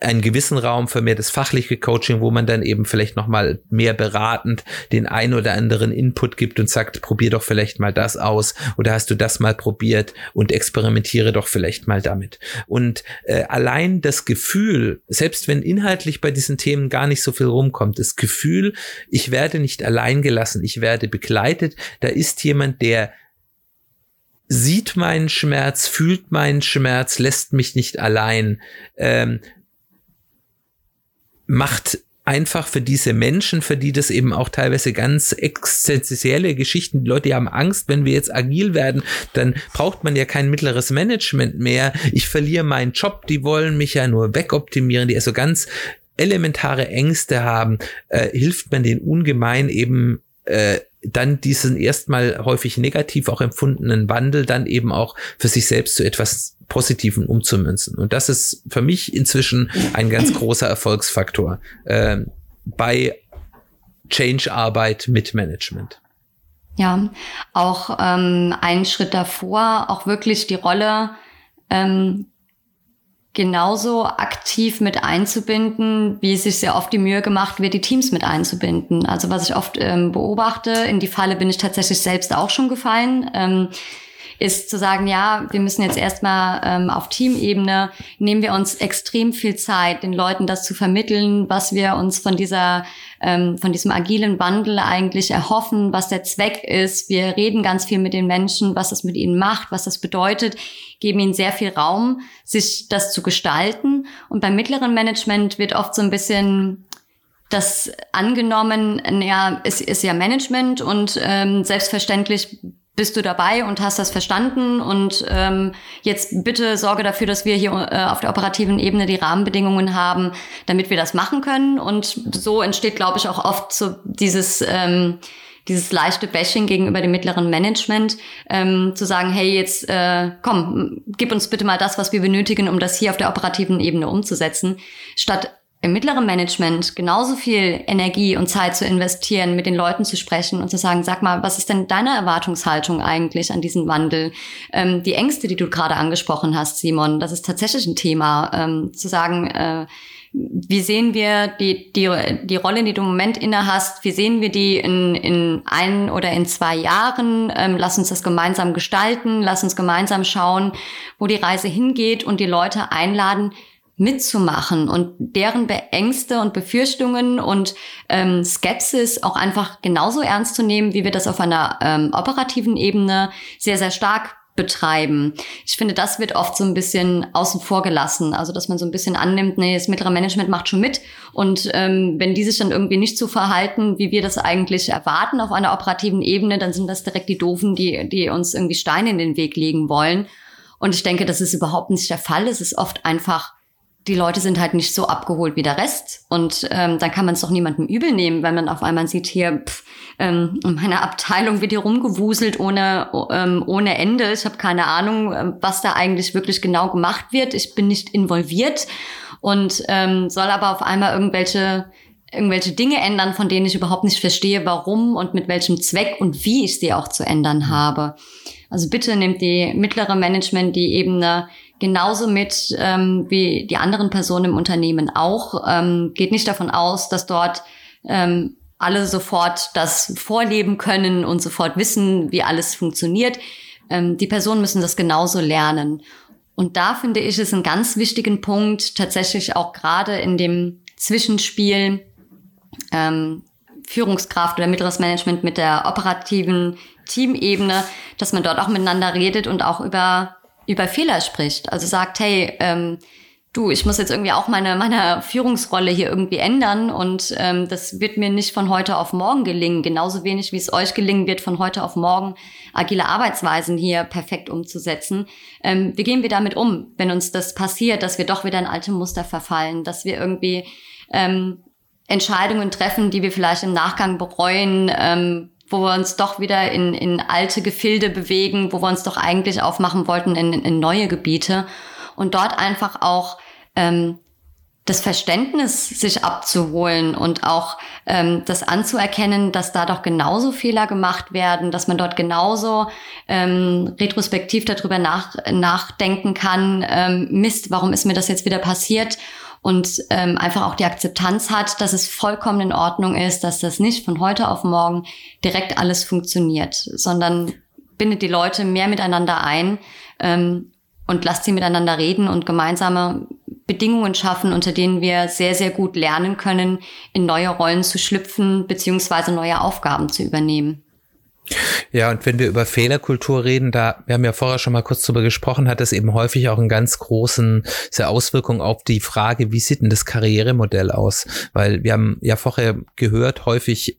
einen gewissen Raum für mehr das fachliche Coaching, wo man dann eben vielleicht nochmal mehr beratend den ein oder anderen Input gibt und sagt, probier doch vielleicht mal das aus oder hast du das mal probiert und experimentiere doch vielleicht mal damit. Und äh, allein das Gefühl, selbst wenn inhaltlich bei diesen Themen gar nicht so viel rumkommt, das Gefühl, ich werde nicht allein gelassen, ich werde begleitet, da ist jemand, der sieht meinen Schmerz, fühlt meinen Schmerz, lässt mich nicht allein. Ähm, macht einfach für diese Menschen, für die das eben auch teilweise ganz existenzielle Geschichten, die Leute die haben Angst, wenn wir jetzt agil werden, dann braucht man ja kein mittleres Management mehr. Ich verliere meinen Job, die wollen mich ja nur wegoptimieren, die also ganz elementare Ängste haben, äh, hilft man den ungemein eben äh, dann diesen erstmal häufig negativ auch empfundenen Wandel dann eben auch für sich selbst zu etwas Positiven umzumünzen. Und das ist für mich inzwischen ein ganz großer Erfolgsfaktor äh, bei Change-Arbeit mit Management. Ja, auch ähm, einen Schritt davor, auch wirklich die Rolle ähm, genauso aktiv mit einzubinden, wie es sich sehr oft die Mühe gemacht wird, die Teams mit einzubinden. Also was ich oft ähm, beobachte, in die Falle bin ich tatsächlich selbst auch schon gefallen. Ähm, ist zu sagen, ja, wir müssen jetzt erstmal ähm, auf Teamebene, nehmen wir uns extrem viel Zeit, den Leuten das zu vermitteln, was wir uns von dieser, ähm, von diesem agilen Wandel eigentlich erhoffen, was der Zweck ist. Wir reden ganz viel mit den Menschen, was das mit ihnen macht, was das bedeutet, geben ihnen sehr viel Raum, sich das zu gestalten. Und beim mittleren Management wird oft so ein bisschen das angenommen, ja, es ist ja Management und ähm, selbstverständlich bist du dabei und hast das verstanden und ähm, jetzt bitte sorge dafür, dass wir hier äh, auf der operativen Ebene die Rahmenbedingungen haben, damit wir das machen können. Und so entsteht, glaube ich, auch oft so dieses ähm, dieses leichte Bashing gegenüber dem mittleren Management, ähm, zu sagen, hey, jetzt äh, komm, gib uns bitte mal das, was wir benötigen, um das hier auf der operativen Ebene umzusetzen, statt im mittleren Management genauso viel Energie und Zeit zu investieren, mit den Leuten zu sprechen und zu sagen, sag mal, was ist denn deine Erwartungshaltung eigentlich an diesen Wandel? Ähm, die Ängste, die du gerade angesprochen hast, Simon, das ist tatsächlich ein Thema, ähm, zu sagen, äh, wie sehen wir die, die, die Rolle, die du im Moment inne hast, wie sehen wir die in, in ein oder in zwei Jahren? Ähm, lass uns das gemeinsam gestalten, lass uns gemeinsam schauen, wo die Reise hingeht und die Leute einladen, mitzumachen und deren Beängste und Befürchtungen und ähm, Skepsis auch einfach genauso ernst zu nehmen, wie wir das auf einer ähm, operativen Ebene sehr, sehr stark betreiben. Ich finde, das wird oft so ein bisschen außen vor gelassen. Also, dass man so ein bisschen annimmt, nee, das mittlere Management macht schon mit. Und ähm, wenn die sich dann irgendwie nicht so verhalten, wie wir das eigentlich erwarten auf einer operativen Ebene, dann sind das direkt die Doofen, die, die uns irgendwie Steine in den Weg legen wollen. Und ich denke, das ist überhaupt nicht der Fall. Es ist oft einfach die Leute sind halt nicht so abgeholt wie der Rest. Und ähm, dann kann man es doch niemandem übel nehmen, wenn man auf einmal sieht, hier, pff, ähm, in meiner Abteilung wird hier rumgewuselt ohne, ähm, ohne Ende. Ich habe keine Ahnung, ähm, was da eigentlich wirklich genau gemacht wird. Ich bin nicht involviert und ähm, soll aber auf einmal irgendwelche irgendwelche Dinge ändern, von denen ich überhaupt nicht verstehe, warum und mit welchem Zweck und wie ich sie auch zu ändern habe. Also bitte nimmt die mittlere Management die Ebene genauso mit ähm, wie die anderen Personen im Unternehmen auch. Ähm, geht nicht davon aus, dass dort ähm, alle sofort das vorleben können und sofort wissen, wie alles funktioniert. Ähm, die Personen müssen das genauso lernen. Und da finde ich es einen ganz wichtigen Punkt, tatsächlich auch gerade in dem Zwischenspiel ähm, Führungskraft oder mittleres Management mit der operativen Teamebene, dass man dort auch miteinander redet und auch über über Fehler spricht. Also sagt, hey, ähm, du, ich muss jetzt irgendwie auch meine, meine Führungsrolle hier irgendwie ändern und ähm, das wird mir nicht von heute auf morgen gelingen, genauso wenig wie es euch gelingen wird, von heute auf morgen agile Arbeitsweisen hier perfekt umzusetzen. Ähm, wie gehen wir damit um, wenn uns das passiert, dass wir doch wieder in alte Muster verfallen, dass wir irgendwie ähm, Entscheidungen treffen, die wir vielleicht im Nachgang bereuen, ähm, wo wir uns doch wieder in, in alte Gefilde bewegen, wo wir uns doch eigentlich aufmachen wollten in, in neue Gebiete und dort einfach auch ähm, das Verständnis sich abzuholen und auch ähm, das anzuerkennen, dass da doch genauso Fehler gemacht werden, dass man dort genauso ähm, retrospektiv darüber nach, nachdenken kann, ähm, Mist, warum ist mir das jetzt wieder passiert? Und ähm, einfach auch die Akzeptanz hat, dass es vollkommen in Ordnung ist, dass das nicht von heute auf morgen direkt alles funktioniert, sondern bindet die Leute mehr miteinander ein ähm, und lasst sie miteinander reden und gemeinsame Bedingungen schaffen, unter denen wir sehr, sehr gut lernen können, in neue Rollen zu schlüpfen beziehungsweise neue Aufgaben zu übernehmen. Ja, und wenn wir über Fehlerkultur reden, da, wir haben ja vorher schon mal kurz drüber gesprochen, hat das eben häufig auch einen ganz großen sehr Auswirkung auf die Frage, wie sieht denn das Karrieremodell aus? Weil wir haben ja vorher gehört, häufig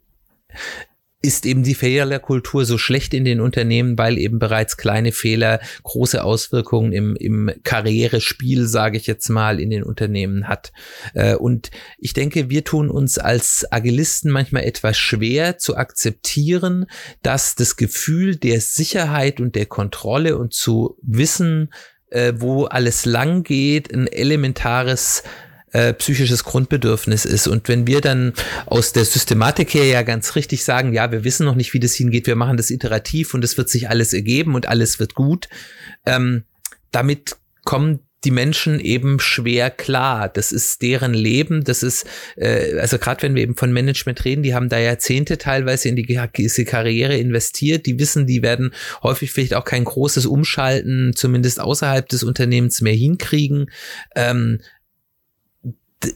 ist eben die Fehlerkultur so schlecht in den Unternehmen, weil eben bereits kleine Fehler große Auswirkungen im, im Karrierespiel, sage ich jetzt mal, in den Unternehmen hat. Äh, und ich denke, wir tun uns als Agilisten manchmal etwas schwer zu akzeptieren, dass das Gefühl der Sicherheit und der Kontrolle und zu wissen, äh, wo alles lang geht, ein elementares äh, psychisches Grundbedürfnis ist. Und wenn wir dann aus der Systematik her ja ganz richtig sagen, ja, wir wissen noch nicht, wie das hingeht, wir machen das iterativ und es wird sich alles ergeben und alles wird gut, ähm, damit kommen die Menschen eben schwer klar. Das ist deren Leben. Das ist, äh, also gerade wenn wir eben von Management reden, die haben da Jahrzehnte teilweise in die, diese Karriere investiert. Die wissen, die werden häufig vielleicht auch kein großes Umschalten, zumindest außerhalb des Unternehmens mehr hinkriegen. Ähm,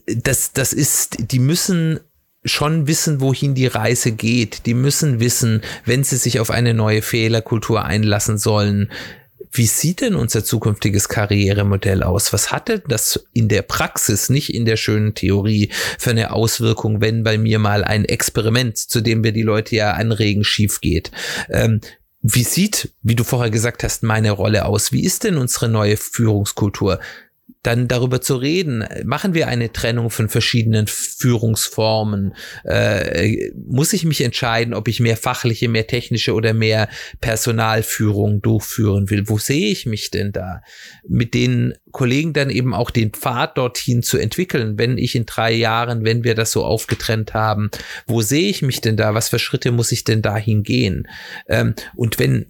das, das ist, die müssen schon wissen, wohin die Reise geht. Die müssen wissen, wenn sie sich auf eine neue Fehlerkultur einlassen sollen, wie sieht denn unser zukünftiges Karrieremodell aus? Was hat denn das in der Praxis, nicht in der schönen Theorie, für eine Auswirkung, wenn bei mir mal ein Experiment, zu dem wir die Leute ja anregen, schief geht? Ähm, wie sieht, wie du vorher gesagt hast, meine Rolle aus? Wie ist denn unsere neue Führungskultur? Dann darüber zu reden, machen wir eine Trennung von verschiedenen Führungsformen? Äh, muss ich mich entscheiden, ob ich mehr fachliche, mehr technische oder mehr Personalführung durchführen will? Wo sehe ich mich denn da? Mit den Kollegen dann eben auch den Pfad dorthin zu entwickeln, wenn ich in drei Jahren, wenn wir das so aufgetrennt haben, wo sehe ich mich denn da? Was für Schritte muss ich denn dahin gehen? Ähm, und wenn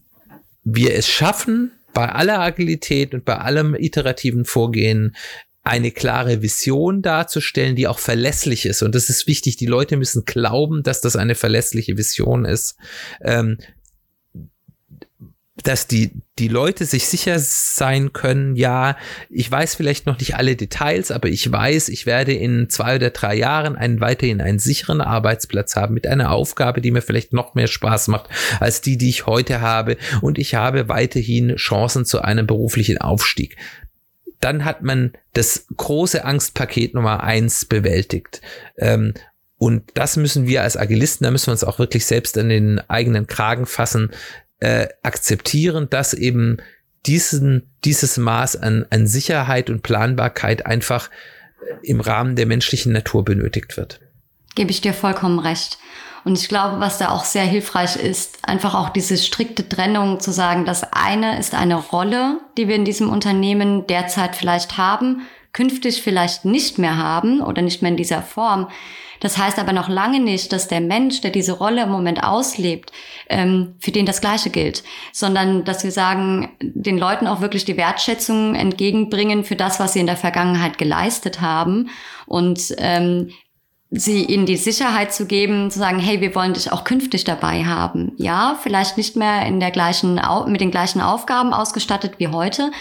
wir es schaffen, bei aller Agilität und bei allem iterativen Vorgehen eine klare Vision darzustellen, die auch verlässlich ist. Und das ist wichtig. Die Leute müssen glauben, dass das eine verlässliche Vision ist. Ähm, dass die, die Leute sich sicher sein können, ja, ich weiß vielleicht noch nicht alle Details, aber ich weiß, ich werde in zwei oder drei Jahren einen weiterhin einen sicheren Arbeitsplatz haben mit einer Aufgabe, die mir vielleicht noch mehr Spaß macht als die, die ich heute habe. Und ich habe weiterhin Chancen zu einem beruflichen Aufstieg. Dann hat man das große Angstpaket Nummer eins bewältigt. Ähm, und das müssen wir als Agilisten, da müssen wir uns auch wirklich selbst in den eigenen Kragen fassen, äh, akzeptieren, dass eben diesen, dieses Maß an, an Sicherheit und Planbarkeit einfach im Rahmen der menschlichen Natur benötigt wird. Gebe ich dir vollkommen recht. Und ich glaube, was da auch sehr hilfreich ist, einfach auch diese strikte Trennung zu sagen, das eine ist eine Rolle, die wir in diesem Unternehmen derzeit vielleicht haben, künftig vielleicht nicht mehr haben oder nicht mehr in dieser Form. Das heißt aber noch lange nicht, dass der Mensch, der diese Rolle im Moment auslebt, ähm, für den das Gleiche gilt, sondern dass wir sagen, den Leuten auch wirklich die Wertschätzung entgegenbringen für das, was sie in der Vergangenheit geleistet haben und ähm, sie ihnen die Sicherheit zu geben, zu sagen, hey, wir wollen dich auch künftig dabei haben. Ja, vielleicht nicht mehr in der gleichen, mit den gleichen Aufgaben ausgestattet wie heute,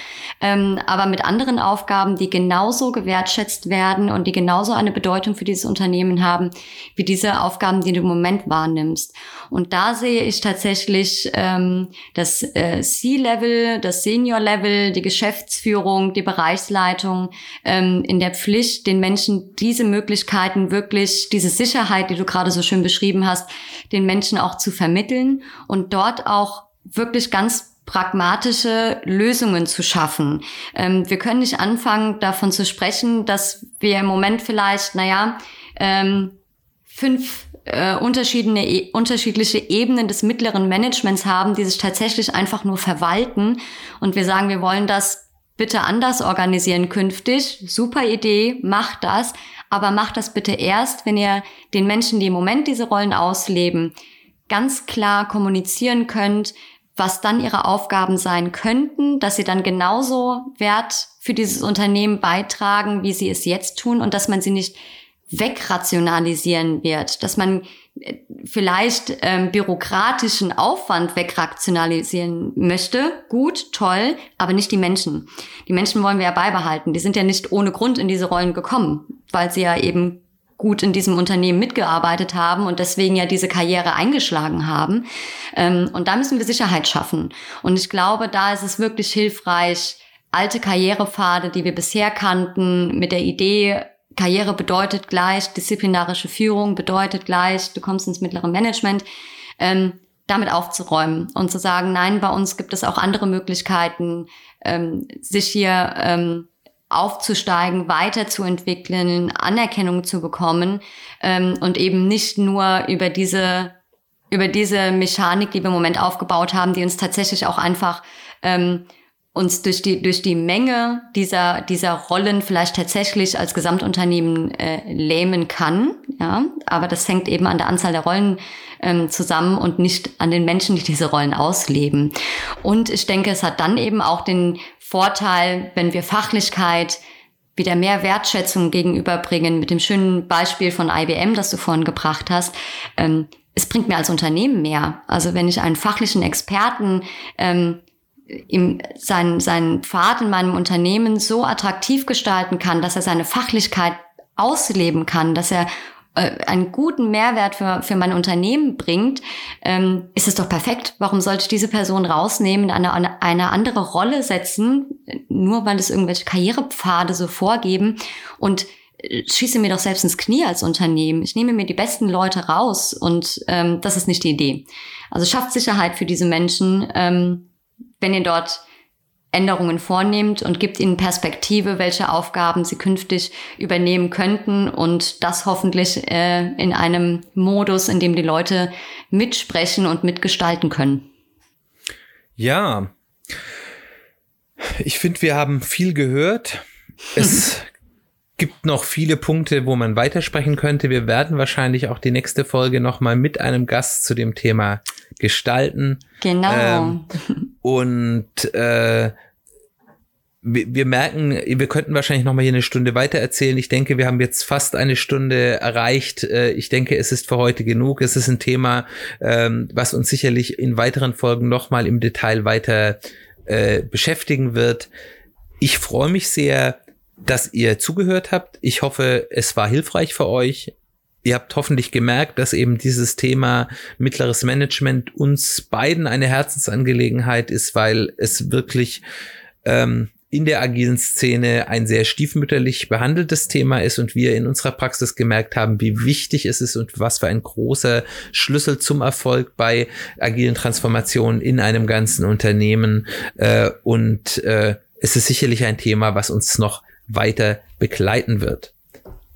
ähm, aber mit anderen Aufgaben, die genauso gewertschätzt werden und die genauso eine Bedeutung für dieses Unternehmen haben, wie diese Aufgaben, die du im Moment wahrnimmst. Und da sehe ich tatsächlich ähm, das äh, C-Level, das Senior-Level, die Geschäftsführung, die Bereichsleitung ähm, in der Pflicht, den Menschen diese Möglichkeiten wirklich diese Sicherheit, die du gerade so schön beschrieben hast, den Menschen auch zu vermitteln und dort auch wirklich ganz pragmatische Lösungen zu schaffen. Ähm, wir können nicht anfangen, davon zu sprechen, dass wir im Moment vielleicht, naja, ähm, fünf äh, unterschiedliche, e, unterschiedliche Ebenen des mittleren Managements haben, die sich tatsächlich einfach nur verwalten. Und wir sagen, wir wollen das bitte anders organisieren künftig. Super Idee, macht das aber macht das bitte erst, wenn ihr den Menschen, die im Moment diese Rollen ausleben, ganz klar kommunizieren könnt, was dann ihre Aufgaben sein könnten, dass sie dann genauso Wert für dieses Unternehmen beitragen, wie sie es jetzt tun und dass man sie nicht wegrationalisieren wird, dass man äh, vielleicht ähm, bürokratischen Aufwand wegrationalisieren möchte. Gut, toll, aber nicht die Menschen. Die Menschen wollen wir ja beibehalten. Die sind ja nicht ohne Grund in diese Rollen gekommen weil sie ja eben gut in diesem Unternehmen mitgearbeitet haben und deswegen ja diese Karriere eingeschlagen haben. Ähm, und da müssen wir Sicherheit schaffen. Und ich glaube, da ist es wirklich hilfreich, alte Karrierepfade, die wir bisher kannten, mit der Idee, Karriere bedeutet gleich, disziplinarische Führung bedeutet gleich, du kommst ins mittlere Management, ähm, damit aufzuräumen und zu sagen, nein, bei uns gibt es auch andere Möglichkeiten, ähm, sich hier ähm, aufzusteigen, weiterzuentwickeln, Anerkennung zu bekommen ähm, und eben nicht nur über diese über diese Mechanik, die wir im Moment aufgebaut haben, die uns tatsächlich auch einfach ähm, uns durch die durch die Menge dieser dieser Rollen vielleicht tatsächlich als Gesamtunternehmen äh, lähmen kann, ja, aber das hängt eben an der Anzahl der Rollen ähm, zusammen und nicht an den Menschen, die diese Rollen ausleben. Und ich denke, es hat dann eben auch den Vorteil, wenn wir Fachlichkeit wieder mehr Wertschätzung gegenüberbringen, mit dem schönen Beispiel von IBM, das du vorhin gebracht hast. Ähm, es bringt mir als Unternehmen mehr. Also wenn ich einen fachlichen Experten ähm, im, sein, seinen Pfad in meinem Unternehmen so attraktiv gestalten kann, dass er seine Fachlichkeit ausleben kann, dass er äh, einen guten Mehrwert für, für mein Unternehmen bringt, ähm, ist es doch perfekt. Warum sollte ich diese Person rausnehmen, in eine, eine andere Rolle setzen, nur weil es irgendwelche Karrierepfade so vorgeben und äh, schieße mir doch selbst ins Knie als Unternehmen. Ich nehme mir die besten Leute raus und ähm, das ist nicht die Idee. Also schafft Sicherheit für diese Menschen, ähm, wenn ihr dort Änderungen vornehmt und gibt ihnen Perspektive, welche Aufgaben sie künftig übernehmen könnten und das hoffentlich äh, in einem Modus, in dem die Leute mitsprechen und mitgestalten können. Ja, ich finde, wir haben viel gehört. Es gibt noch viele Punkte, wo man weitersprechen könnte. Wir werden wahrscheinlich auch die nächste Folge nochmal mit einem Gast zu dem Thema gestalten. Genau. Ähm, und äh, wir, wir merken, wir könnten wahrscheinlich noch mal hier eine Stunde weiter erzählen. Ich denke, wir haben jetzt fast eine Stunde erreicht. Äh, ich denke, es ist für heute genug. Es ist ein Thema, ähm, was uns sicherlich in weiteren Folgen noch mal im Detail weiter äh, beschäftigen wird. Ich freue mich sehr, dass ihr zugehört habt. Ich hoffe, es war hilfreich für euch. Ihr habt hoffentlich gemerkt, dass eben dieses Thema mittleres Management uns beiden eine Herzensangelegenheit ist, weil es wirklich ähm, in der agilen Szene ein sehr stiefmütterlich behandeltes Thema ist und wir in unserer Praxis gemerkt haben, wie wichtig es ist und was für ein großer Schlüssel zum Erfolg bei agilen Transformationen in einem ganzen Unternehmen. Äh, und äh, es ist sicherlich ein Thema, was uns noch weiter begleiten wird.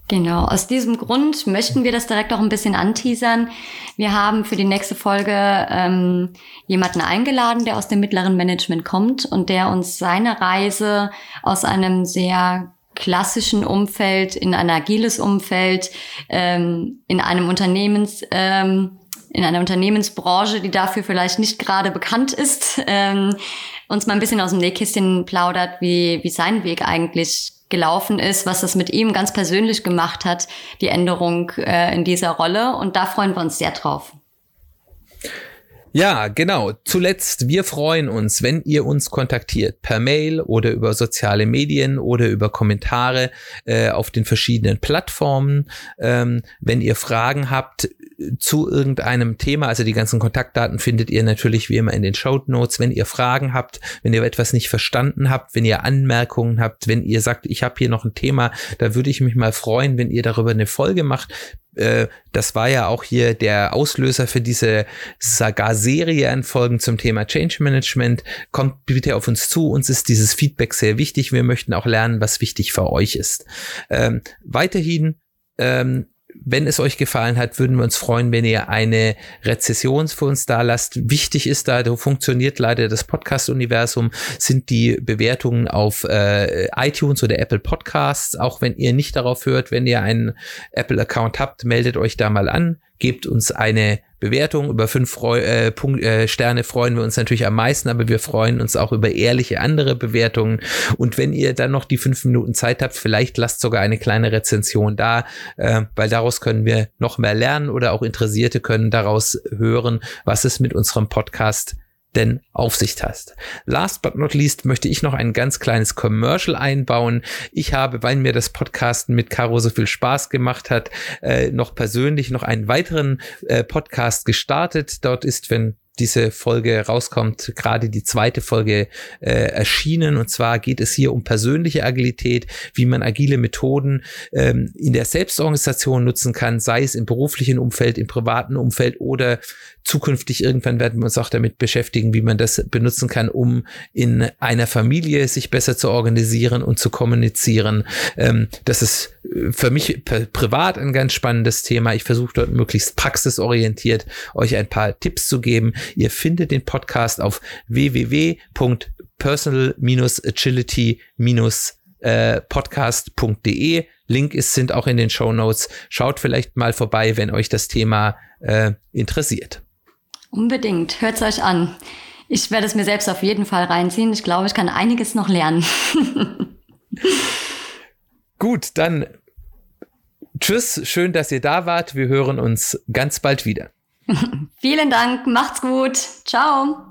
Genau, aus diesem Grund möchten wir das direkt auch ein bisschen anteasern. Wir haben für die nächste Folge ähm, jemanden eingeladen, der aus dem mittleren Management kommt und der uns seine Reise aus einem sehr klassischen Umfeld in ein agiles Umfeld, ähm, in einem Unternehmens, ähm, in einer Unternehmensbranche, die dafür vielleicht nicht gerade bekannt ist, ähm, uns mal ein bisschen aus dem Nähkästchen plaudert, wie, wie sein Weg eigentlich gelaufen ist, was das mit ihm ganz persönlich gemacht hat, die Änderung äh, in dieser Rolle. Und da freuen wir uns sehr drauf. Ja, genau. Zuletzt, wir freuen uns, wenn ihr uns kontaktiert per Mail oder über soziale Medien oder über Kommentare äh, auf den verschiedenen Plattformen. Ähm, wenn ihr Fragen habt zu irgendeinem Thema, also die ganzen Kontaktdaten findet ihr natürlich wie immer in den Show Notes. Wenn ihr Fragen habt, wenn ihr etwas nicht verstanden habt, wenn ihr Anmerkungen habt, wenn ihr sagt, ich habe hier noch ein Thema, da würde ich mich mal freuen, wenn ihr darüber eine Folge macht äh, das war ja auch hier der Auslöser für diese Saga-Serie an Folgen zum Thema Change Management. Kommt bitte auf uns zu. Uns ist dieses Feedback sehr wichtig. Wir möchten auch lernen, was wichtig für euch ist. Ähm, weiterhin ähm, wenn es euch gefallen hat, würden wir uns freuen, wenn ihr eine Rezession für uns da lasst. Wichtig ist da, da funktioniert leider das Podcast-Universum, sind die Bewertungen auf äh, iTunes oder Apple Podcasts. Auch wenn ihr nicht darauf hört, wenn ihr einen Apple-Account habt, meldet euch da mal an gebt uns eine Bewertung. Über fünf Freu äh, Punkt, äh, Sterne freuen wir uns natürlich am meisten, aber wir freuen uns auch über ehrliche andere Bewertungen. Und wenn ihr dann noch die fünf Minuten Zeit habt, vielleicht lasst sogar eine kleine Rezension da, äh, weil daraus können wir noch mehr lernen oder auch Interessierte können daraus hören, was es mit unserem Podcast denn auf sich hast. Last but not least möchte ich noch ein ganz kleines Commercial einbauen. Ich habe, weil mir das Podcasten mit Caro so viel Spaß gemacht hat, äh, noch persönlich noch einen weiteren äh, Podcast gestartet. Dort ist, wenn diese Folge rauskommt, gerade die zweite Folge äh, erschienen. Und zwar geht es hier um persönliche Agilität, wie man agile Methoden ähm, in der Selbstorganisation nutzen kann, sei es im beruflichen Umfeld, im privaten Umfeld oder zukünftig irgendwann werden wir uns auch damit beschäftigen, wie man das benutzen kann, um in einer Familie sich besser zu organisieren und zu kommunizieren. Ähm, das ist für mich privat ein ganz spannendes Thema. Ich versuche dort möglichst praxisorientiert euch ein paar Tipps zu geben. Ihr findet den Podcast auf www.personal-agility- Link ist, sind auch in den Show Notes. Schaut vielleicht mal vorbei, wenn euch das Thema äh, interessiert. Unbedingt. Hört es euch an. Ich werde es mir selbst auf jeden Fall reinziehen. Ich glaube, ich kann einiges noch lernen. Gut, dann tschüss. Schön, dass ihr da wart. Wir hören uns ganz bald wieder. Vielen Dank. Macht's gut. Ciao.